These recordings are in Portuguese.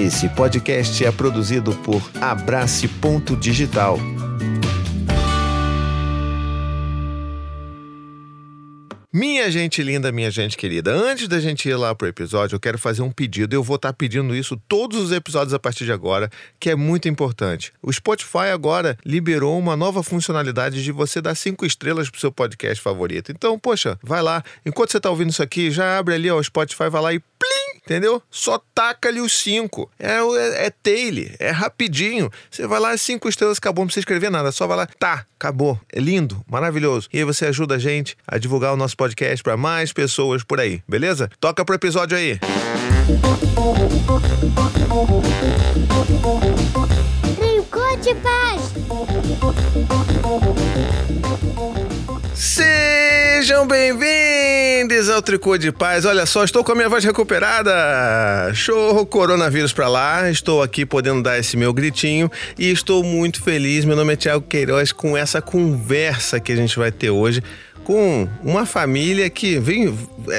Esse podcast é produzido por Abrace Ponto Digital. Minha gente linda, minha gente querida, antes da gente ir lá pro episódio, eu quero fazer um pedido. Eu vou estar tá pedindo isso todos os episódios a partir de agora, que é muito importante. O Spotify agora liberou uma nova funcionalidade de você dar cinco estrelas pro seu podcast favorito. Então, poxa, vai lá. Enquanto você tá ouvindo isso aqui, já abre ali ó, o Spotify, vai lá e plim, entendeu? Só taca-lhe os cinco. É, é, é tail, é rapidinho. Você vai lá, cinco estrelas, acabou, não precisa escrever nada. Só vai lá, tá, acabou. É lindo, maravilhoso. E aí você ajuda a gente a divulgar o nosso podcast para mais pessoas por aí, beleza? Toca pro episódio aí. Tricô Sejam bem-vindos ao Tricô de Paz. Olha só, estou com a minha voz recuperada. Show coronavírus pra lá. Estou aqui podendo dar esse meu gritinho e estou muito feliz. Meu nome é Thiago Queiroz com essa conversa que a gente vai ter hoje com uma família que vem.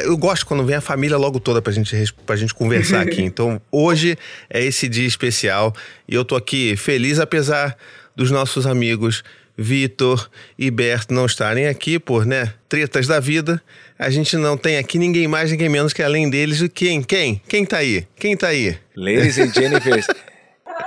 Eu gosto quando vem a família logo toda pra gente, pra gente conversar aqui. Então, hoje é esse dia especial e eu tô aqui feliz, apesar dos nossos amigos Vitor e Berto não estarem aqui por, né, tretas da vida. A gente não tem aqui ninguém mais, ninguém menos que além deles. Quem? Quem? Quem tá aí? Quem tá aí? Ladies and Jennifer.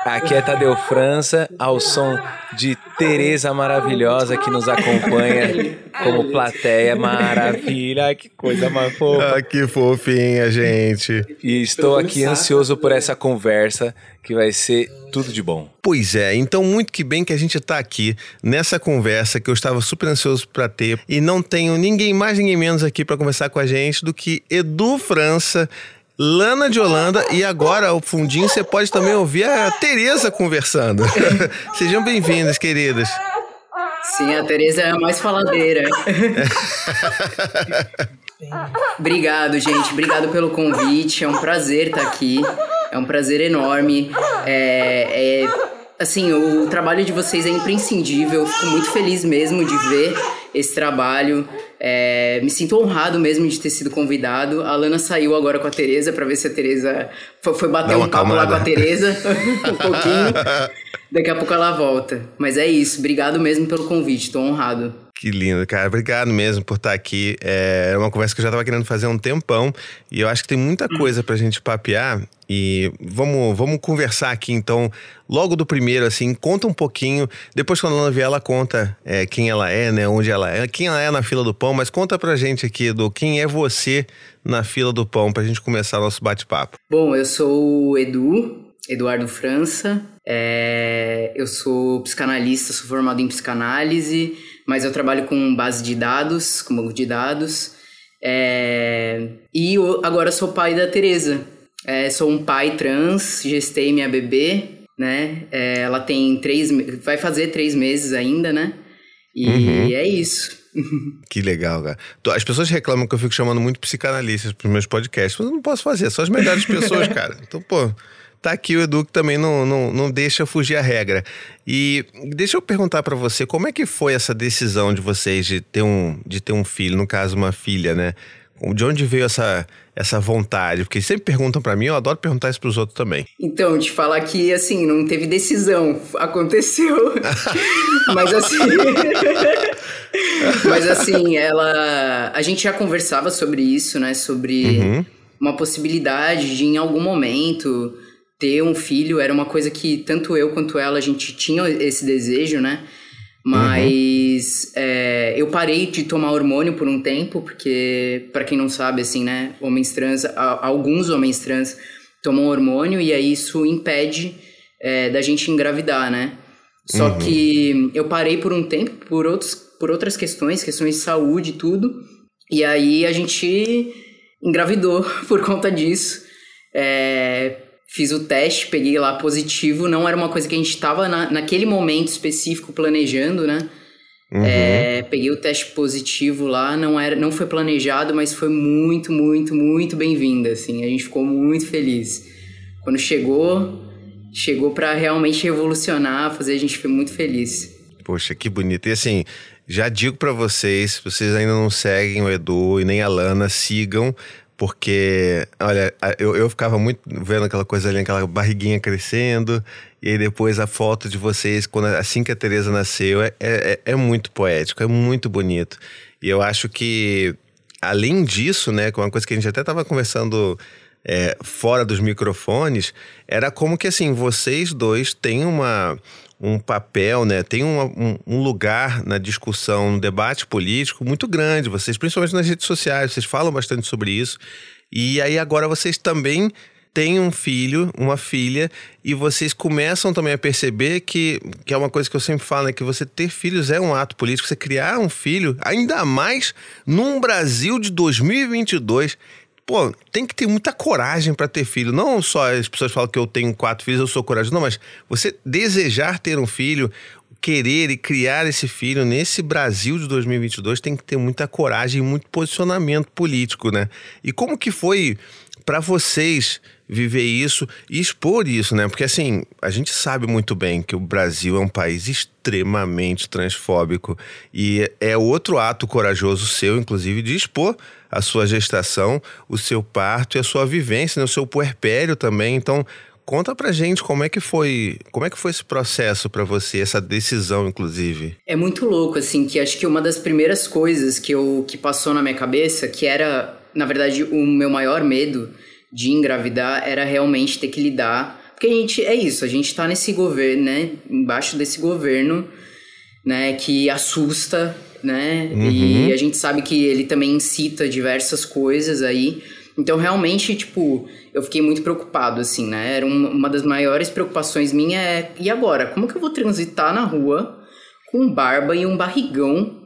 Aqui é Tadeu França, ao som de Tereza maravilhosa que nos acompanha como plateia. Maravilha, que coisa mais fofa. Ah, que fofinha, gente. E estou aqui ansioso por essa conversa que vai ser tudo de bom. Pois é, então muito que bem que a gente está aqui nessa conversa que eu estava super ansioso para ter e não tenho ninguém mais, ninguém menos aqui para conversar com a gente do que Edu França, Lana de Holanda e agora o fundinho você pode também ouvir a Tereza conversando. Sejam bem-vindas, queridas. Sim, a Tereza é a mais faladeira. Obrigado, gente. Obrigado pelo convite. É um prazer estar aqui. É um prazer enorme. É, é, assim, o trabalho de vocês é imprescindível. Fico muito feliz mesmo de ver esse trabalho. É, me sinto honrado mesmo de ter sido convidado. A Lana saiu agora com a Tereza para ver se a Tereza foi, foi bater um papo lá com a Tereza um pouquinho. Daqui a pouco ela volta. Mas é isso. Obrigado mesmo pelo convite. Tô honrado. Que lindo, cara. Obrigado mesmo por estar aqui. É uma conversa que eu já estava querendo fazer há um tempão e eu acho que tem muita coisa para a gente papear. E vamos, vamos conversar aqui então, logo do primeiro, assim, conta um pouquinho. Depois, quando a Lana vier, ela conta é, quem ela é, né? Onde ela é, quem ela é na fila do pão, mas conta pra gente aqui do quem é você na fila do pão pra gente começar nosso bate-papo. Bom, eu sou o Edu, Eduardo França. É, eu sou psicanalista, sou formado em psicanálise mas eu trabalho com base de dados, com banco de dados. É... E eu, agora sou pai da Tereza. É, sou um pai trans, gestei minha bebê, né? É, ela tem três, vai fazer três meses ainda, né? E uhum. é isso. Que legal, cara. As pessoas reclamam que eu fico chamando muito psicanalistas para os meus podcasts, mas eu não posso fazer, são as melhores pessoas, cara. Então, pô, tá aqui o Edu que também não, não, não deixa fugir a regra. E deixa eu perguntar para você, como é que foi essa decisão de vocês de ter um, de ter um filho, no caso uma filha, né? De onde veio essa, essa vontade? Porque sempre perguntam para mim, eu adoro perguntar isso pros outros também. Então, te falar que, assim, não teve decisão, aconteceu. Mas assim... Mas assim, ela... A gente já conversava sobre isso, né? Sobre uhum. uma possibilidade de, em algum momento ter um filho era uma coisa que tanto eu quanto ela a gente tinha esse desejo, né? Mas uhum. é, eu parei de tomar hormônio por um tempo, porque, para quem não sabe, assim, né? Homens trans, alguns homens trans tomam hormônio e aí isso impede é, da gente engravidar, né? Só uhum. que eu parei por um tempo por, outros, por outras questões, questões de saúde e tudo. E aí a gente engravidou por conta disso. É, fiz o teste, peguei lá positivo, não era uma coisa que a gente estava na, naquele momento específico planejando, né? Uhum. É, peguei o teste positivo lá, não era, não foi planejado, mas foi muito, muito, muito bem-vinda, assim. A gente ficou muito feliz. Quando chegou, chegou para realmente revolucionar, fazer a gente foi muito feliz. Poxa, que bonito. E assim, já digo para vocês, se vocês ainda não seguem o Edu e nem a Lana, sigam, porque, olha, eu, eu ficava muito vendo aquela coisa ali, aquela barriguinha crescendo, e aí depois a foto de vocês, quando assim que a Tereza nasceu, é, é, é muito poético, é muito bonito. E eu acho que, além disso, né, com uma coisa que a gente até estava conversando é, fora dos microfones, era como que assim, vocês dois têm uma um papel, né? Tem um, um, lugar na discussão, no debate político muito grande. Vocês, principalmente nas redes sociais, vocês falam bastante sobre isso. E aí agora vocês também têm um filho, uma filha, e vocês começam também a perceber que, que é uma coisa que eu sempre falo, né? Que você ter filhos é um ato político. Você criar um filho, ainda mais num Brasil de 2022 pô, tem que ter muita coragem para ter filho. Não só as pessoas falam que eu tenho quatro filhos, eu sou corajoso. Não, mas você desejar ter um filho, querer e criar esse filho nesse Brasil de 2022 tem que ter muita coragem e muito posicionamento político, né? E como que foi para vocês viver isso e expor isso, né? Porque assim, a gente sabe muito bem que o Brasil é um país extremamente transfóbico e é outro ato corajoso seu, inclusive, de expor a sua gestação, o seu parto e a sua vivência, né? o seu puerpério também. Então, Conta pra gente como é que foi, como é que foi esse processo para você, essa decisão, inclusive. É muito louco, assim, que acho que uma das primeiras coisas que eu que passou na minha cabeça, que era, na verdade, o meu maior medo de engravidar, era realmente ter que lidar. Porque a gente, é isso, a gente tá nesse governo, né? Embaixo desse governo, né, que assusta, né? Uhum. E a gente sabe que ele também incita diversas coisas aí. Então, realmente, tipo, eu fiquei muito preocupado, assim, né? Era uma das maiores preocupações minha é, e agora? Como que eu vou transitar na rua com barba e um barrigão,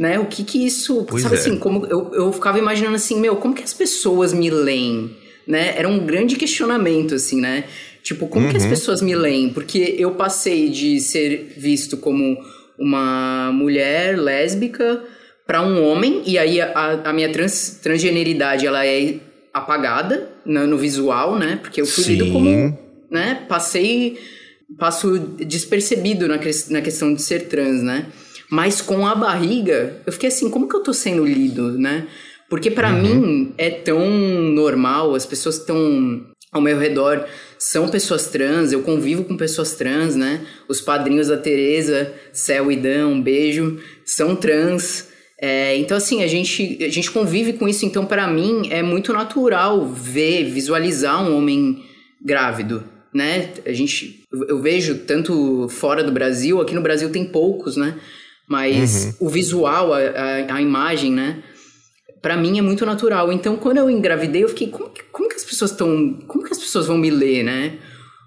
né? O que que isso... Pois sabe é. assim, como eu, eu ficava imaginando assim, meu, como que as pessoas me leem, né? Era um grande questionamento, assim, né? Tipo, como uhum. que as uhum. pessoas me leem? Porque eu passei de ser visto como uma mulher lésbica para um homem, e aí a, a minha trans, transgeneridade ela é apagada no, no, visual, né? Porque eu fui Sim. lido como, né? Passei, passo despercebido na, na questão de ser trans, né? Mas com a barriga, eu fiquei assim, como que eu tô sendo lido, né? Porque para uhum. mim é tão normal, as pessoas que estão ao meu redor são pessoas trans, eu convivo com pessoas trans, né? Os padrinhos da Tereza, Céu e Dan, um beijo, são trans. É, então, assim, a gente, a gente convive com isso. Então, para mim, é muito natural ver, visualizar um homem grávido, né? A gente, eu vejo tanto fora do Brasil, aqui no Brasil tem poucos, né? Mas uhum. o visual, a, a, a, imagem, né? Para mim é muito natural. Então, quando eu engravidei, eu fiquei, como que, como que as pessoas estão, como que as pessoas vão me ler, né?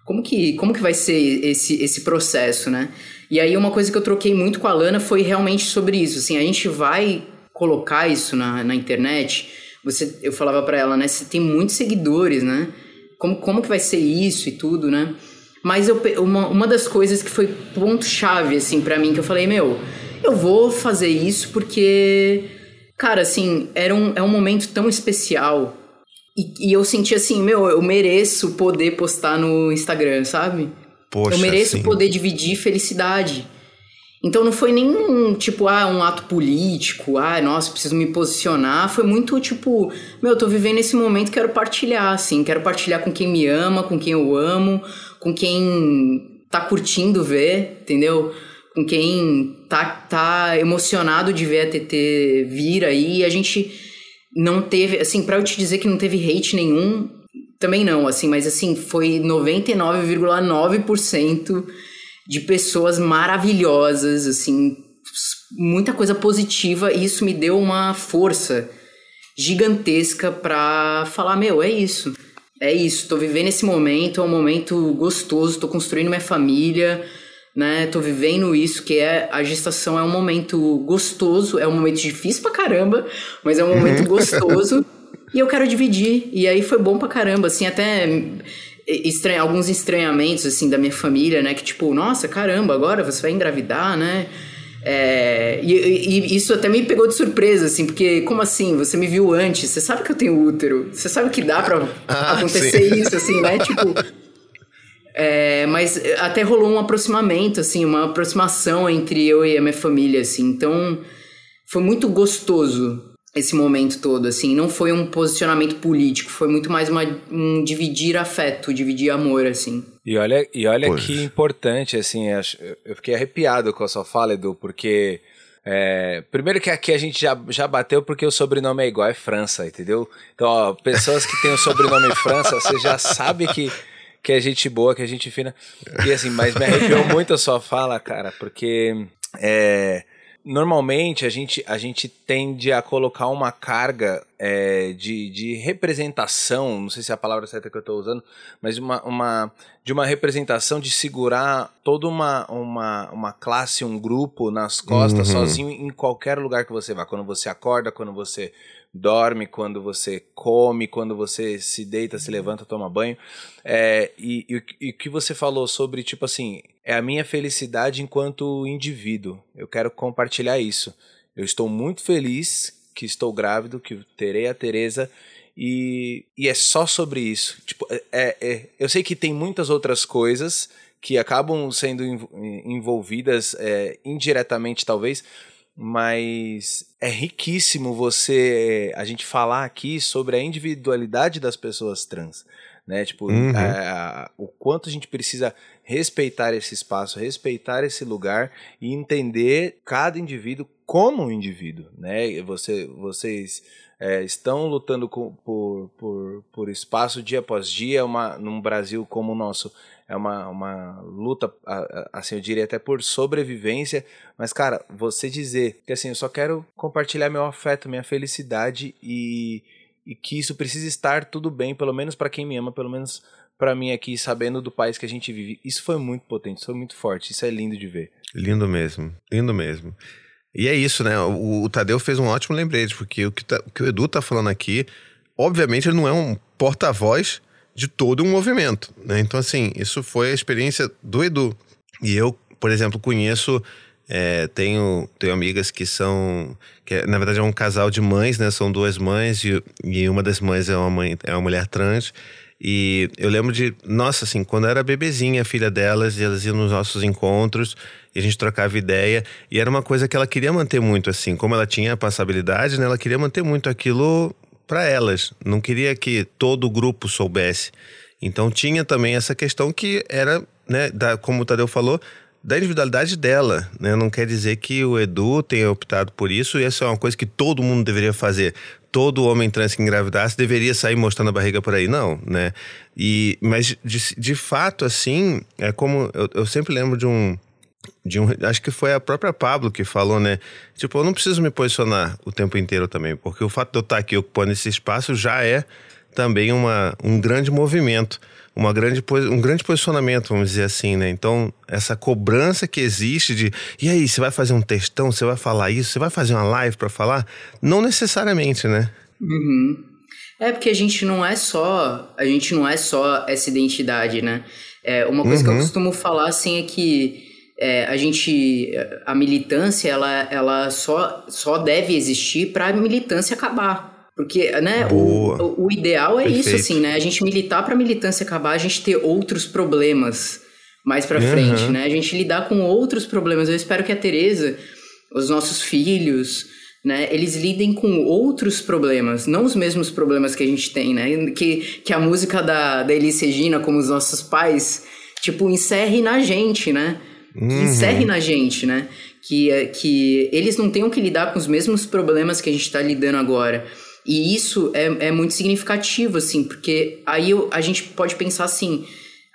Como que, como que vai ser esse, esse processo, né? E aí uma coisa que eu troquei muito com a Lana foi realmente sobre isso. Assim, a gente vai colocar isso na, na internet. Você, eu falava para ela, né? Você tem muitos seguidores, né? Como, como que vai ser isso e tudo, né? Mas eu, uma, uma das coisas que foi ponto-chave, assim, para mim, que eu falei, meu, eu vou fazer isso porque, cara, assim, era um, é um momento tão especial. E, e eu senti assim, meu, eu mereço poder postar no Instagram, sabe? Poxa, eu mereço sim. poder dividir felicidade. Então não foi nenhum, tipo, ah, um ato político, ah, nossa, preciso me posicionar. Foi muito tipo, meu, eu tô vivendo esse momento, quero partilhar, assim, quero partilhar com quem me ama, com quem eu amo, com quem tá curtindo ver, entendeu? Com quem tá, tá emocionado de ver a TT vir aí. A gente não teve, assim, pra eu te dizer que não teve hate nenhum, também não, assim, mas assim, foi 99,9% de pessoas maravilhosas, assim, muita coisa positiva, e isso me deu uma força gigantesca pra falar, meu, é isso. É isso, tô vivendo esse momento, é um momento gostoso, tô construindo minha família, né? Tô vivendo isso, que é a gestação é um momento gostoso, é um momento difícil pra caramba, mas é um momento uhum. gostoso. E eu quero dividir. E aí foi bom pra caramba, assim, até estranha, alguns estranhamentos, assim, da minha família, né? Que tipo, nossa, caramba, agora você vai engravidar, né? É, e, e, isso até me pegou de surpresa, assim, porque como assim? Você me viu antes, você sabe que eu tenho útero, você sabe que dá pra ah, acontecer sim. isso, assim, né? Tipo. É, mas até rolou um aproximamento, assim, uma aproximação entre eu e a minha família, assim. Então, foi muito gostoso esse momento todo, assim. Não foi um posicionamento político, foi muito mais uma, um dividir afeto, dividir amor, assim. E olha, e olha que importante, assim, eu fiquei arrepiado com a sua fala, Edu, porque é, primeiro que aqui a gente já, já bateu porque o sobrenome é igual, é França, entendeu? Então, ó, pessoas que têm o sobrenome França, você já sabe que, que é gente boa, que é gente fina. E assim, mas me arrepiou muito a sua fala, cara, porque é, normalmente a gente, a gente tende a colocar uma carga é, de, de representação, não sei se é a palavra certa que eu estou usando, mas uma, uma, de uma representação de segurar toda uma, uma, uma classe, um grupo nas costas, uhum. sozinho em qualquer lugar que você vá. Quando você acorda, quando você dorme, quando você come, quando você se deita, se levanta, toma banho. É, e, o que você falou sobre, tipo assim, é a minha felicidade enquanto indivíduo. Eu quero compartilhar isso. Eu estou muito feliz que estou grávido, que terei a Teresa. E, e é só sobre isso. Tipo, é, é, é eu sei que tem muitas outras coisas que acabam sendo envolvidas é, indiretamente, talvez, mas é riquíssimo você a gente falar aqui sobre a individualidade das pessoas trans, né? Tipo, uhum. a, a, o quanto a gente precisa respeitar esse espaço, respeitar esse lugar e entender cada indivíduo como um indivíduo, né? Você, vocês é, estão lutando com, por, por, por espaço dia após dia, uma, num Brasil como o nosso é uma, uma luta, assim, eu diria até por sobrevivência, mas, cara, você dizer que, assim, eu só quero compartilhar meu afeto, minha felicidade e, e que isso precisa estar tudo bem, pelo menos para quem me ama, pelo menos para mim aqui, sabendo do país que a gente vive, isso foi muito potente, isso foi muito forte, isso é lindo de ver. Lindo mesmo, lindo mesmo. E é isso, né? O, o Tadeu fez um ótimo lembrete, porque o que, tá, o que o Edu tá falando aqui, obviamente, ele não é um porta-voz de todo um movimento. Né? Então, assim, isso foi a experiência do Edu. E eu, por exemplo, conheço. É, tenho, tenho amigas que são. que é, Na verdade é um casal de mães, né? São duas mães e, e uma das mães é uma, mãe, é uma mulher trans. E eu lembro de, nossa, assim, quando eu era bebezinha, a filha delas, e elas iam nos nossos encontros, e a gente trocava ideia, e era uma coisa que ela queria manter muito, assim, como ela tinha passabilidade, né, ela queria manter muito aquilo para elas, não queria que todo o grupo soubesse. Então tinha também essa questão que era, né, da, como o Tadeu falou, da individualidade dela, né? Não quer dizer que o Edu tenha optado por isso e essa é uma coisa que todo mundo deveria fazer. Todo homem trans que engravidasse deveria sair mostrando a barriga por aí, não, né? E, mas de, de fato, assim, é como eu, eu sempre lembro de um, de um, acho que foi a própria Pablo que falou, né? Tipo, eu não preciso me posicionar o tempo inteiro também, porque o fato de eu estar aqui ocupando esse espaço já é também uma, um grande movimento, uma grande, um grande posicionamento, vamos dizer assim, né? Então, essa cobrança que existe de, e aí, você vai fazer um textão, você vai falar isso, você vai fazer uma live para falar? Não necessariamente, né? Uhum. É porque a gente não é só, a gente não é só essa identidade, né? É, uma coisa uhum. que eu uhum. costumo falar assim é que é, a gente a militância ela, ela só, só deve existir para a militância acabar porque né o, o, ideal é Perfeito. isso assim né a gente militar para a militância acabar a gente ter outros problemas mais para uhum. frente né a gente lidar com outros problemas eu espero que a Teresa os nossos filhos né, eles lidem com outros problemas, não os mesmos problemas que a gente tem, né? Que, que a música da, da Elis Regina, como os nossos pais, tipo, encerre na gente, né? Que uhum. encerre na gente, né? Que, é, que eles não tenham que lidar com os mesmos problemas que a gente está lidando agora. E isso é, é muito significativo, assim, porque aí eu, a gente pode pensar assim: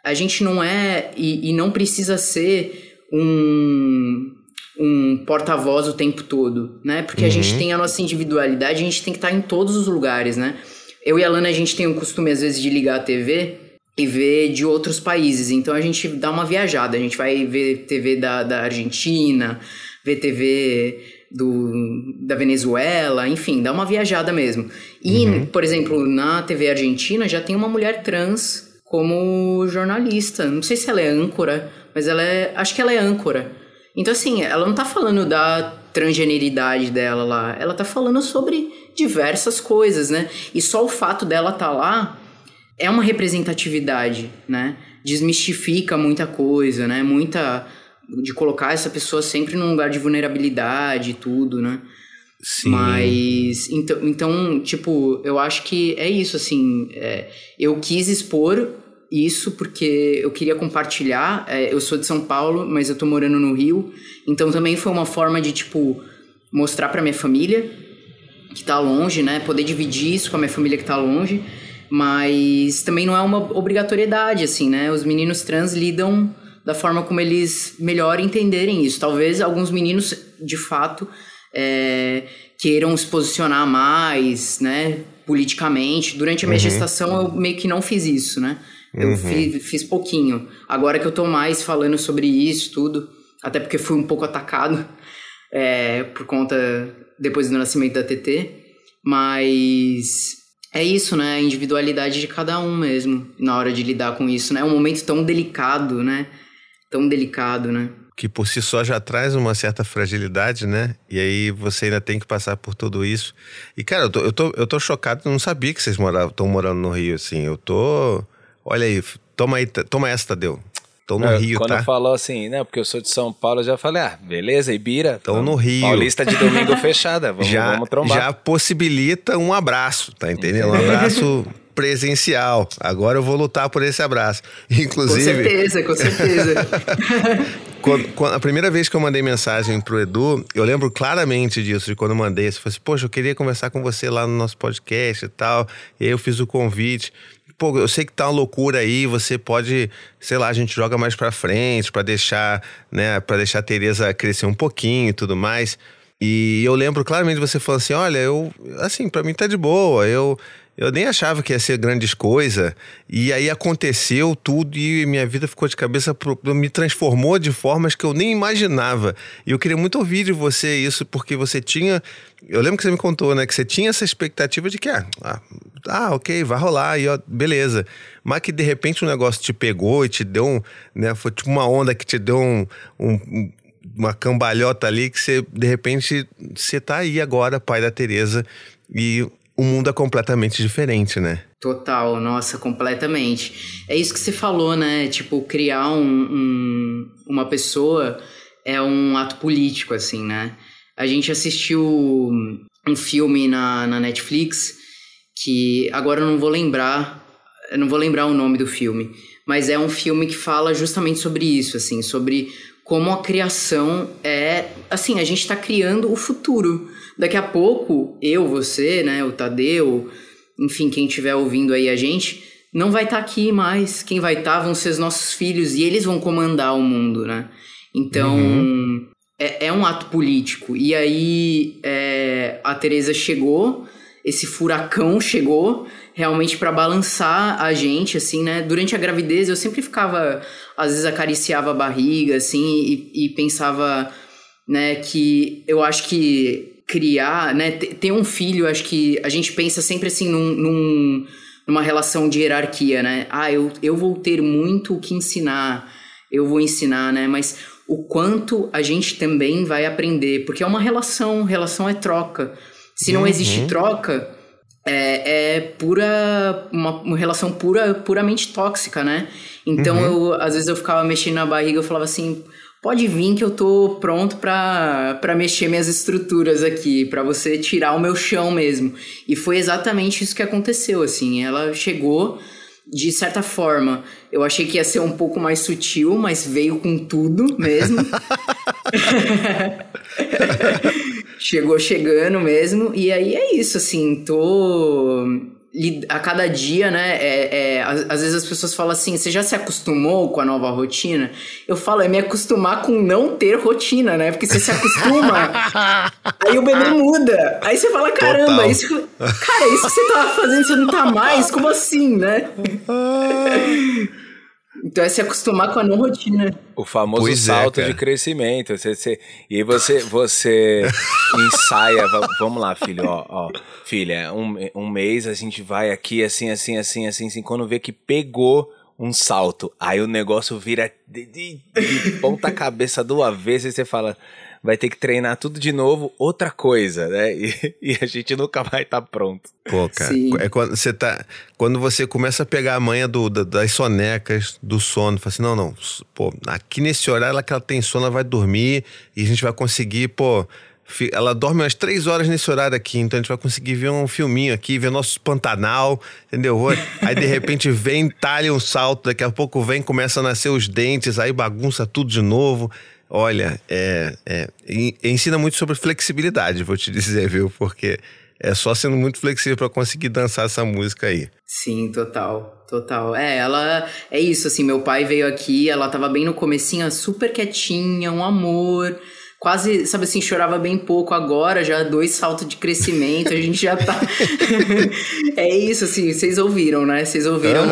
a gente não é e, e não precisa ser um, um porta-voz o tempo todo, né? Porque uhum. a gente uhum. tem a nossa individualidade, a gente tem que estar tá em todos os lugares, né? Eu e a Lana, a gente tem o costume, às vezes, de ligar a TV e ver de outros países. Então a gente dá uma viajada, a gente vai ver TV da, da Argentina, ver TV do, da Venezuela, enfim, dá uma viajada mesmo. E, uhum. por exemplo, na TV Argentina já tem uma mulher trans como jornalista. Não sei se ela é âncora, mas ela é. Acho que ela é âncora. Então, assim, ela não tá falando da transgeneridade dela lá, ela tá falando sobre diversas coisas, né? E só o fato dela tá lá é uma representatividade, né? Desmistifica muita coisa, né? Muita de colocar essa pessoa sempre num lugar de vulnerabilidade e tudo, né? Sim. Mas, então, então, tipo, eu acho que é isso, assim. É, eu quis expor isso porque eu queria compartilhar. É, eu sou de São Paulo, mas eu tô morando no Rio. Então também foi uma forma de, tipo, mostrar pra minha família que tá longe, né? Poder dividir isso com a minha família que tá longe. Mas também não é uma obrigatoriedade, assim, né? Os meninos trans lidam da forma como eles melhor entenderem isso. Talvez alguns meninos, de fato, é, queiram se posicionar mais, né? Politicamente. Durante a minha uhum. gestação, eu meio que não fiz isso, né? Eu uhum. fiz, fiz pouquinho. Agora que eu tô mais falando sobre isso, tudo, até porque fui um pouco atacado é, por conta depois do nascimento da TT, mas é isso, né? A individualidade de cada um mesmo na hora de lidar com isso, né? É um momento tão delicado, né? Tão delicado, né? Que por si só já traz uma certa fragilidade, né? E aí você ainda tem que passar por tudo isso. E, cara, eu tô, eu tô, eu tô chocado, não sabia que vocês estão morando no Rio, assim. Eu tô. Olha aí, toma aí, toma essa, Tadeu. Tô no é, Rio, quando tá? Quando falou assim, né? Porque eu sou de São Paulo, eu já falei, ah, beleza, Ibira. Tô no Rio. Paulista de domingo fechada, vamos, já, vamos trombar. Já possibilita um abraço, tá entendendo? Um abraço presencial. Agora eu vou lutar por esse abraço. Inclusive. Com certeza, com certeza. quando, quando, a primeira vez que eu mandei mensagem pro Edu, eu lembro claramente disso, de quando eu mandei. Você falou assim, poxa, eu queria conversar com você lá no nosso podcast e tal. E aí eu fiz o convite pô, eu sei que tá uma loucura aí, você pode, sei lá, a gente joga mais para frente para deixar, né, para deixar a Teresa crescer um pouquinho e tudo mais. E eu lembro claramente você falando assim, olha, eu, assim, para mim tá de boa, eu eu nem achava que ia ser grandes coisas. E aí aconteceu tudo e minha vida ficou de cabeça, pro, me transformou de formas que eu nem imaginava. E eu queria muito ouvir de você isso, porque você tinha. Eu lembro que você me contou, né? Que você tinha essa expectativa de que, ah, ah, ah ok, vai rolar, e ó, beleza. Mas que de repente o um negócio te pegou e te deu um. Né, foi tipo uma onda que te deu um, um uma cambalhota ali que você, de repente, você tá aí agora, pai da Tereza, e o mundo é completamente diferente, né? Total, nossa, completamente. É isso que você falou, né? Tipo, criar um, um, uma pessoa é um ato político, assim, né? A gente assistiu um filme na, na Netflix que agora eu não vou lembrar, eu não vou lembrar o nome do filme, mas é um filme que fala justamente sobre isso, assim, sobre como a criação é, assim, a gente está criando o futuro Daqui a pouco, eu, você, né, o Tadeu, enfim, quem estiver ouvindo aí a gente, não vai estar tá aqui mais. Quem vai estar tá vão ser os nossos filhos e eles vão comandar o mundo, né? Então, uhum. é, é, um ato político. E aí, é, a Teresa chegou, esse furacão chegou realmente para balançar a gente, assim, né? Durante a gravidez eu sempre ficava, às vezes acariciava a barriga, assim, e, e pensava, né, que eu acho que criar, né? Ter um filho, acho que a gente pensa sempre assim num, num, numa relação de hierarquia, né? Ah, eu, eu vou ter muito o que ensinar, eu vou ensinar, né? Mas o quanto a gente também vai aprender, porque é uma relação, relação é troca. Se não uhum. existe troca, é, é pura uma, uma, relação pura, puramente tóxica, né? Então uhum. eu às vezes eu ficava mexendo na barriga, eu falava assim, pode vir que eu tô pronto para mexer minhas estruturas aqui, para você tirar o meu chão mesmo. E foi exatamente isso que aconteceu, assim. Ela chegou de certa forma. Eu achei que ia ser um pouco mais sutil, mas veio com tudo mesmo. Chegou chegando mesmo. E aí é isso, assim, tô a cada dia, né? É, é, às, vezes as pessoas falam assim: você já se acostumou com a nova rotina? Eu falo, é me acostumar com não ter rotina, né? Porque você se acostuma, aí o bebê muda. Aí você fala: caramba, isso, cara, isso que você tava fazendo, você não tá mais? Como assim, né? Então é se acostumar com a não rotina. O famoso pois é, salto é, de crescimento. Você, você, e aí você, você ensaia. Vamos lá, filho. Ó, ó, filha, um, um mês a gente vai aqui assim, assim, assim, assim, assim. Quando vê que pegou um salto, aí o negócio vira de, de, de ponta cabeça do avesso e você fala vai ter que treinar tudo de novo, outra coisa, né? E, e a gente nunca vai estar tá pronto. Pô, cara, Sim. é quando você tá. Quando você começa a pegar a manha do, das sonecas, do sono, fala assim, não, não, pô, aqui nesse horário ela que ela tem sono, ela vai dormir e a gente vai conseguir, pô ela dorme umas três horas nesse horário aqui, então a gente vai conseguir ver um filminho aqui, ver nosso Pantanal, entendeu? Aí de repente vem, talha um salto, daqui a pouco vem, começa a nascer os dentes, aí bagunça tudo de novo. Olha, é, é, ensina muito sobre flexibilidade, vou te dizer, viu? Porque é só sendo muito flexível para conseguir dançar essa música aí. Sim, total, total. É, ela é isso assim, meu pai veio aqui, ela tava bem no comecinho, super quietinha, um amor quase, sabe assim, chorava bem pouco agora, já dois saltos de crescimento, a gente já tá. é isso, assim, vocês ouviram, né? Vocês ouviram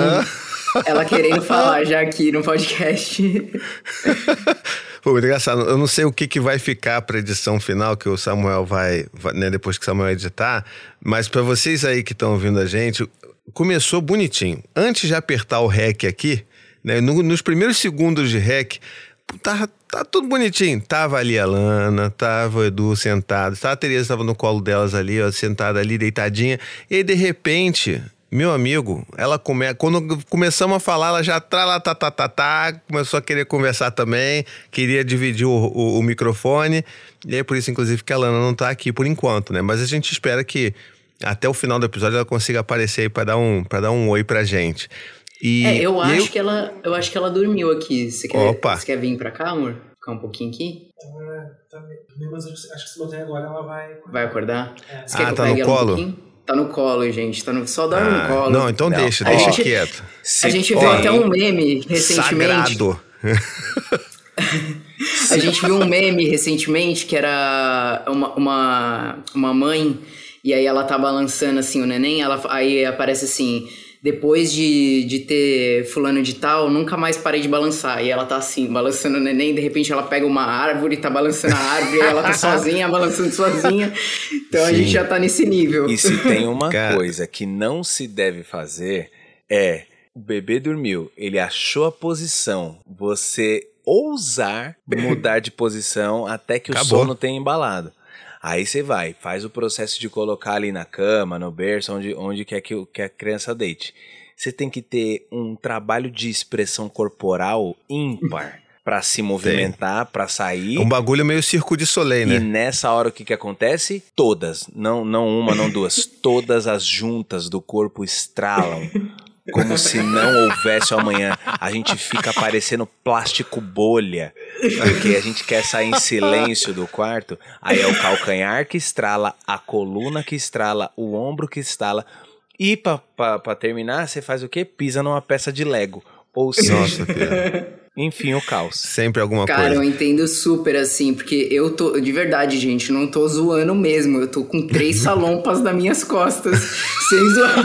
ela querendo falar já aqui no podcast. Pô, engraçado. Eu não sei o que, que vai ficar para edição final, que o Samuel vai, vai né, depois que o Samuel editar, mas para vocês aí que estão ouvindo a gente, começou bonitinho. Antes de apertar o REC aqui, né, no, nos primeiros segundos de REC, tá, tá tudo bonitinho. Tava ali a Lana, tava o Edu sentado, tava a Tereza tava no colo delas ali, ó, sentada ali, deitadinha. E aí, de repente, meu amigo, ela come... quando começamos a falar, ela já tá lá, tá, tá, tá, tá, começou a querer conversar também, queria dividir o, o, o microfone. E é por isso, inclusive, que a Lana não tá aqui por enquanto, né? Mas a gente espera que até o final do episódio ela consiga aparecer aí pra dar um, pra dar um oi pra gente. E, é, eu acho eu... que ela, eu acho que ela dormiu aqui. Você quer, Opa. Você quer vir pra cá, amor? Ficar um pouquinho aqui? Ah, tá mas acho que se botar agora ela vai. Vai acordar? É. Você quer ah, que tá no colo? Um Tá no colo, gente. Tá no... Só dorme ah, no colo. Não, então não. deixa, deixa gente, quieto. A gente viu até um meme recentemente. Sagrado. a gente viu um meme recentemente que era uma, uma, uma mãe e aí ela tá balançando assim o neném, ela, aí aparece assim depois de, de ter fulano de tal, nunca mais parei de balançar. E ela tá assim, balançando o neném, de repente ela pega uma árvore, tá balançando a árvore, e ela tá sozinha, balançando sozinha. Então Sim. a gente já tá nesse nível. E se tem uma coisa que não se deve fazer é o bebê dormiu, ele achou a posição, você ousar mudar de posição até que Acabou. o sono tenha embalado. Aí você vai, faz o processo de colocar ali na cama, no berço, onde, onde quer que, que a criança deite. Você tem que ter um trabalho de expressão corporal ímpar para se movimentar, para sair. Um bagulho meio circo de soleil, né? E nessa hora o que que acontece? Todas, não não uma, não duas, todas as juntas do corpo estralam como se não houvesse amanhã. A gente fica parecendo plástico bolha, porque a gente quer sair em silêncio do quarto. Aí é o calcanhar que estrala, a coluna que estrala, o ombro que estrala. E para terminar, você faz o quê? Pisa numa peça de Lego. Ou seja, Nossa, enfim, o caos. Sempre alguma Cara, coisa. Cara, eu entendo super assim, porque eu tô, de verdade, gente, não tô zoando mesmo. Eu tô com três salompas nas minhas costas, sem zoar.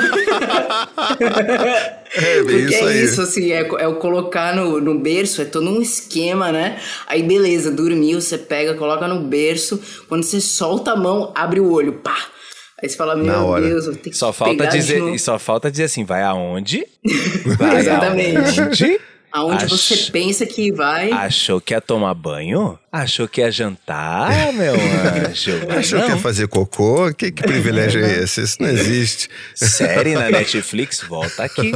É, bem Porque isso é isso, assim, é, é o colocar no, no berço, é todo um esquema, né? Aí beleza, dormiu, você pega, coloca no berço, quando você solta a mão, abre o olho, pá! Aí você fala, meu Deus, eu tenho que só falta dizer, Só falta dizer assim, vai aonde? Vai Exatamente. Aonde? Aonde Ach... você pensa que vai. Achou que ia tomar banho? Achou que ia jantar, meu anjo? Achou não. que ia fazer cocô? Que, que privilégio é esse? Isso não existe. Série na Netflix? Volta aqui.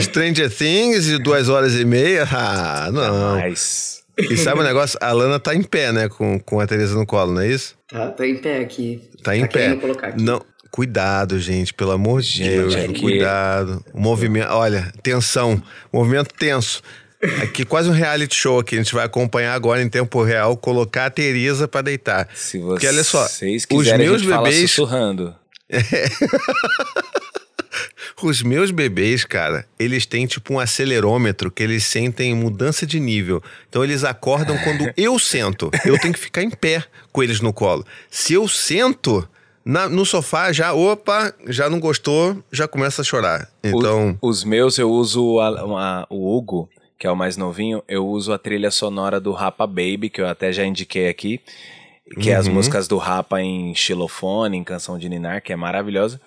Stranger Things de duas horas e meia? Ah, não. Mas... E sabe o negócio? A Lana tá em pé, né? Com, com a Teresa no colo, não é isso? Tá, tá em pé aqui. Tá em tá pé. Aqui. Não, Cuidado, gente, pelo amor de Deus, é cuidado. O movimento, olha, tensão, movimento tenso. Aqui quase um reality show aqui, a gente vai acompanhar agora em tempo real, colocar a Teresa para deitar. Se vocês Porque olha só, os meus bebês sussurrando. É. Os meus bebês, cara, eles têm tipo um acelerômetro que eles sentem mudança de nível. Então eles acordam quando eu sento. Eu tenho que ficar em pé com eles no colo. Se eu sento, na, no sofá já, opa, já não gostou, já começa a chorar. Então. O, os meus eu uso a, a, o Hugo, que é o mais novinho, eu uso a trilha sonora do Rapa Baby, que eu até já indiquei aqui, que uhum. é as uhum. músicas do Rapa em xilofone, em canção de Ninar, que é maravilhosa.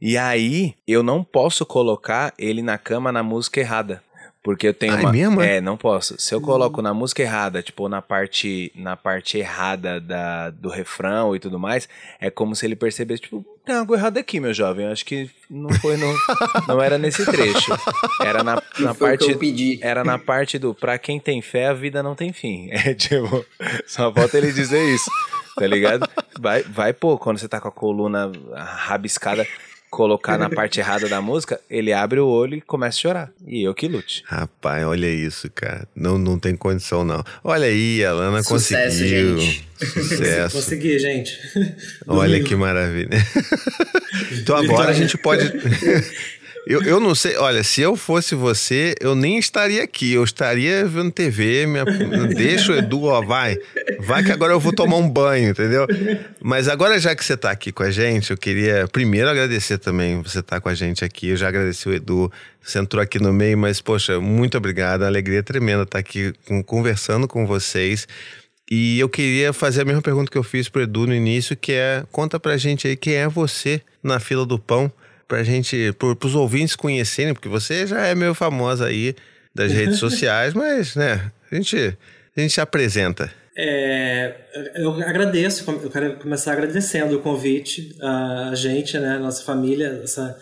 E aí eu não posso colocar ele na cama na música errada. Porque eu tenho Ai, uma. mesmo, é? É, não posso. Se eu coloco na música errada, tipo, na parte, na parte errada da, do refrão e tudo mais, é como se ele percebesse, tipo, tem algo errado aqui, meu jovem. Eu acho que não foi no. não era nesse trecho. Era na, na parte. Era na parte do pra quem tem fé, a vida não tem fim. É tipo, só falta ele dizer isso. Tá ligado? Vai, vai pô, quando você tá com a coluna rabiscada, colocar na parte errada da música, ele abre o olho e começa a chorar. E eu que lute. Rapaz, olha isso, cara. Não, não tem condição, não. Olha aí, a Lana Sucesso, conseguiu. gente. Sucesso. Consegui, gente. Olha Domingo. que maravilha. então agora a gente pode. Eu, eu não sei, olha, se eu fosse você, eu nem estaria aqui, eu estaria vendo TV, minha, deixa o Edu, ó, vai, vai que agora eu vou tomar um banho, entendeu? Mas agora já que você tá aqui com a gente, eu queria primeiro agradecer também você estar com a gente aqui, eu já agradeci o Edu, você entrou aqui no meio, mas poxa, muito obrigado, uma alegria tremenda estar aqui com- conversando com vocês. E eu queria fazer a mesma pergunta que eu fiz pro Edu no início, que é, conta pra gente aí quem é você na fila do pão, pra gente, pro, pros ouvintes conhecerem, porque você já é meio famosa aí das redes sociais, mas, né, a gente, a gente se apresenta. É, eu agradeço, eu quero começar agradecendo o convite a gente, né, nossa família, essa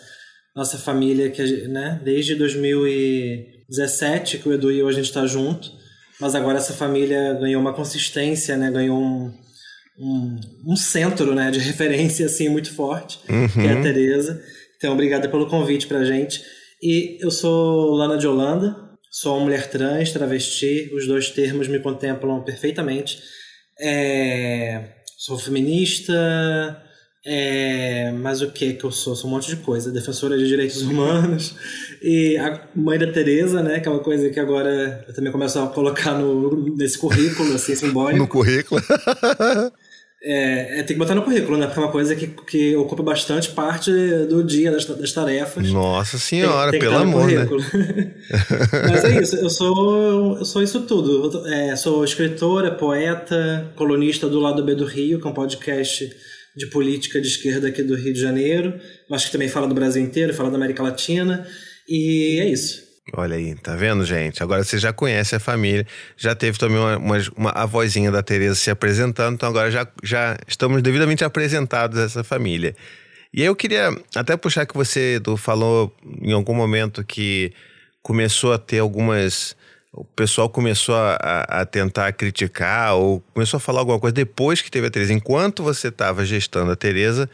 nossa família que a né, desde 2017 que o Edu e eu a gente está junto, mas agora essa família ganhou uma consistência, né, ganhou um, um, um centro, né, de referência assim muito forte, que é a Tereza. Então, obrigada pelo convite pra gente. E eu sou Lana de Holanda, sou uma mulher trans, travesti, os dois termos me contemplam perfeitamente. É, sou feminista, é, mas o que que eu sou? Sou um monte de coisa. Defensora de direitos humanos e a mãe da Tereza, né? Que é uma coisa que agora eu também começo a colocar no, nesse currículo, assim, simbólico. No currículo. É, é, tem que botar no currículo, né? Porque é uma coisa que, que ocupa bastante parte do dia, das, das tarefas. Nossa senhora, Tem- tem pelo amor, né? currículo. Mas é isso, eu sou, eu sou isso tudo. É, sou escritora, poeta, colunista do Lado B do Rio, que é um podcast de política de esquerda aqui do Rio de Janeiro. Acho que também fala do Brasil inteiro, fala da América Latina. E é isso. Olha aí, tá vendo, gente? Agora você já conhece a família, já teve também uma, uma, uma- da Tereza se apresentando, então agora já, já estamos devidamente apresentados a essa família. E aí eu queria até puxar que você Edu, falou em algum momento que começou a ter algumas. O pessoal começou a, a- tentar criticar ou começou a falar alguma coisa depois que teve a Tereza. Enquanto você estava gestando a Tereza,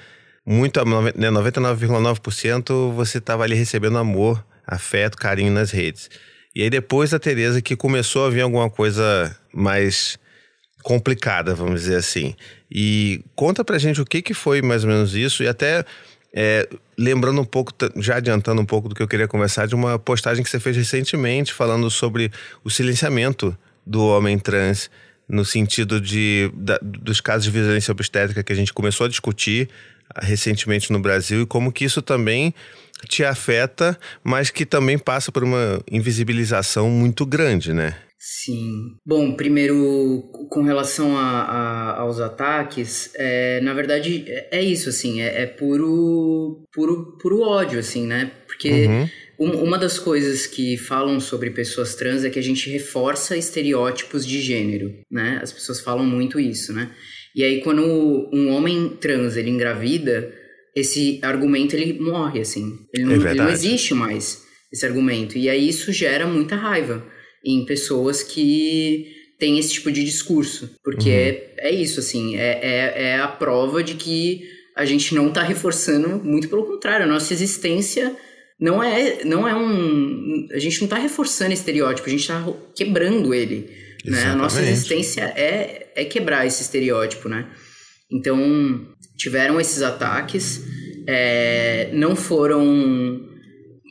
muito, né, 99,9% você estava ali recebendo amor, afeto, carinho nas redes. E aí depois a Tereza que começou a vir alguma coisa mais complicada, vamos dizer assim. E conta pra gente o que, que foi mais ou menos isso e até é, lembrando um pouco, já adiantando um pouco do que eu queria conversar, de uma postagem que você fez recentemente falando sobre o silenciamento do homem trans no sentido de, da- dos casos de violência obstétrica que a gente começou a discutir recentemente no Brasil e como que isso também te afeta, mas que também passa por uma invisibilização muito grande, né? Sim. Bom, primeiro, com relação a, a- aos ataques, é, na verdade é, é isso, assim, é, é puro, puro, puro ódio, assim, né? Porque Uhum. um- uma das coisas que falam sobre pessoas trans é que a gente reforça estereótipos de gênero, né? As pessoas falam muito isso, né? E aí quando um homem trans ele engravida, esse argumento ele morre, assim. Ele não, É ele não existe mais esse argumento. E aí isso gera muita raiva em pessoas que têm esse tipo de discurso. Porque é, é isso, assim, é, é, é a prova de que a gente não está reforçando, muito pelo contrário, a nossa existência não é, não é um. A gente não está reforçando estereótipo, a gente está quebrando ele. Né? A nossa existência é, é quebrar esse estereótipo, né? Então, tiveram esses ataques, é, não foram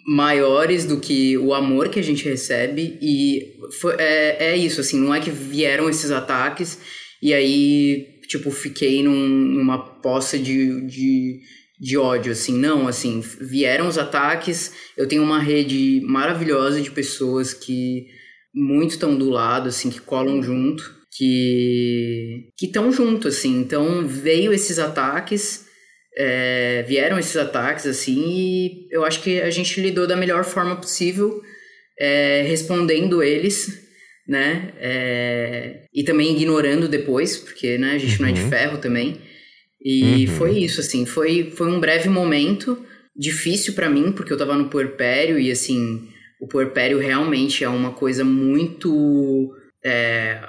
maiores do que o amor que a gente recebe e foi- é, é isso, assim, não é que vieram esses ataques e aí, tipo, fiquei num- numa poça de, de, de ódio, assim, não, assim, vieram os ataques, eu tenho uma rede maravilhosa de pessoas que muito estão do lado, assim, que colam junto, que estão junto, assim, então veio esses ataques é, vieram esses ataques assim e eu acho que a gente lidou da melhor forma possível é, respondendo eles, né? É, e também ignorando depois, porque né, a gente uhum. não é de uhum. ferro também. E uhum. foi isso, assim, foi, foi um breve momento difícil para mim, porque eu tava no puerpério e, assim, o puerpério realmente é uma coisa muito... É,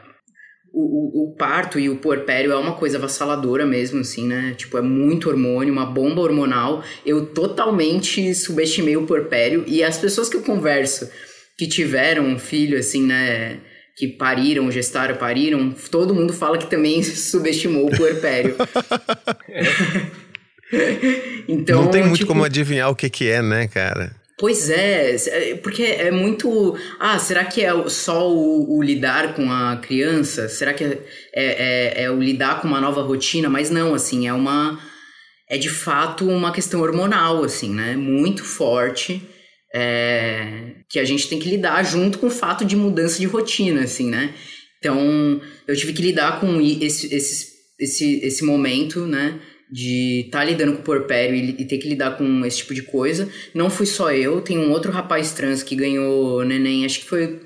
o, o, o, parto e o puerpério é uma coisa avassaladora mesmo, assim, né? Tipo, é muito hormônio, uma bomba hormonal. Eu totalmente subestimei o puerpério e as pessoas que eu converso que tiveram um filho, assim, né? Que pariram, gestaram, pariram, todo mundo fala que também subestimou o puerpério. então, Não tem muito tipo... como adivinhar o que, que é, né, cara? Pois é, é, porque é muito. Ah, será que é só o, o lidar com a criança? Será que é, é, é, é, o lidar com uma nova rotina? Mas não, assim, é uma. É de fato uma questão hormonal, assim, né? Muito forte. É, que a gente tem que lidar junto com o fato de mudança de rotina, assim, né? Então, eu tive que lidar com esse, esse, esse, esse momento, né? De estar tá lidando com o porpério e, e, ter que lidar com esse tipo de coisa. Não fui só eu, tem um outro rapaz trans que ganhou neném, acho que foi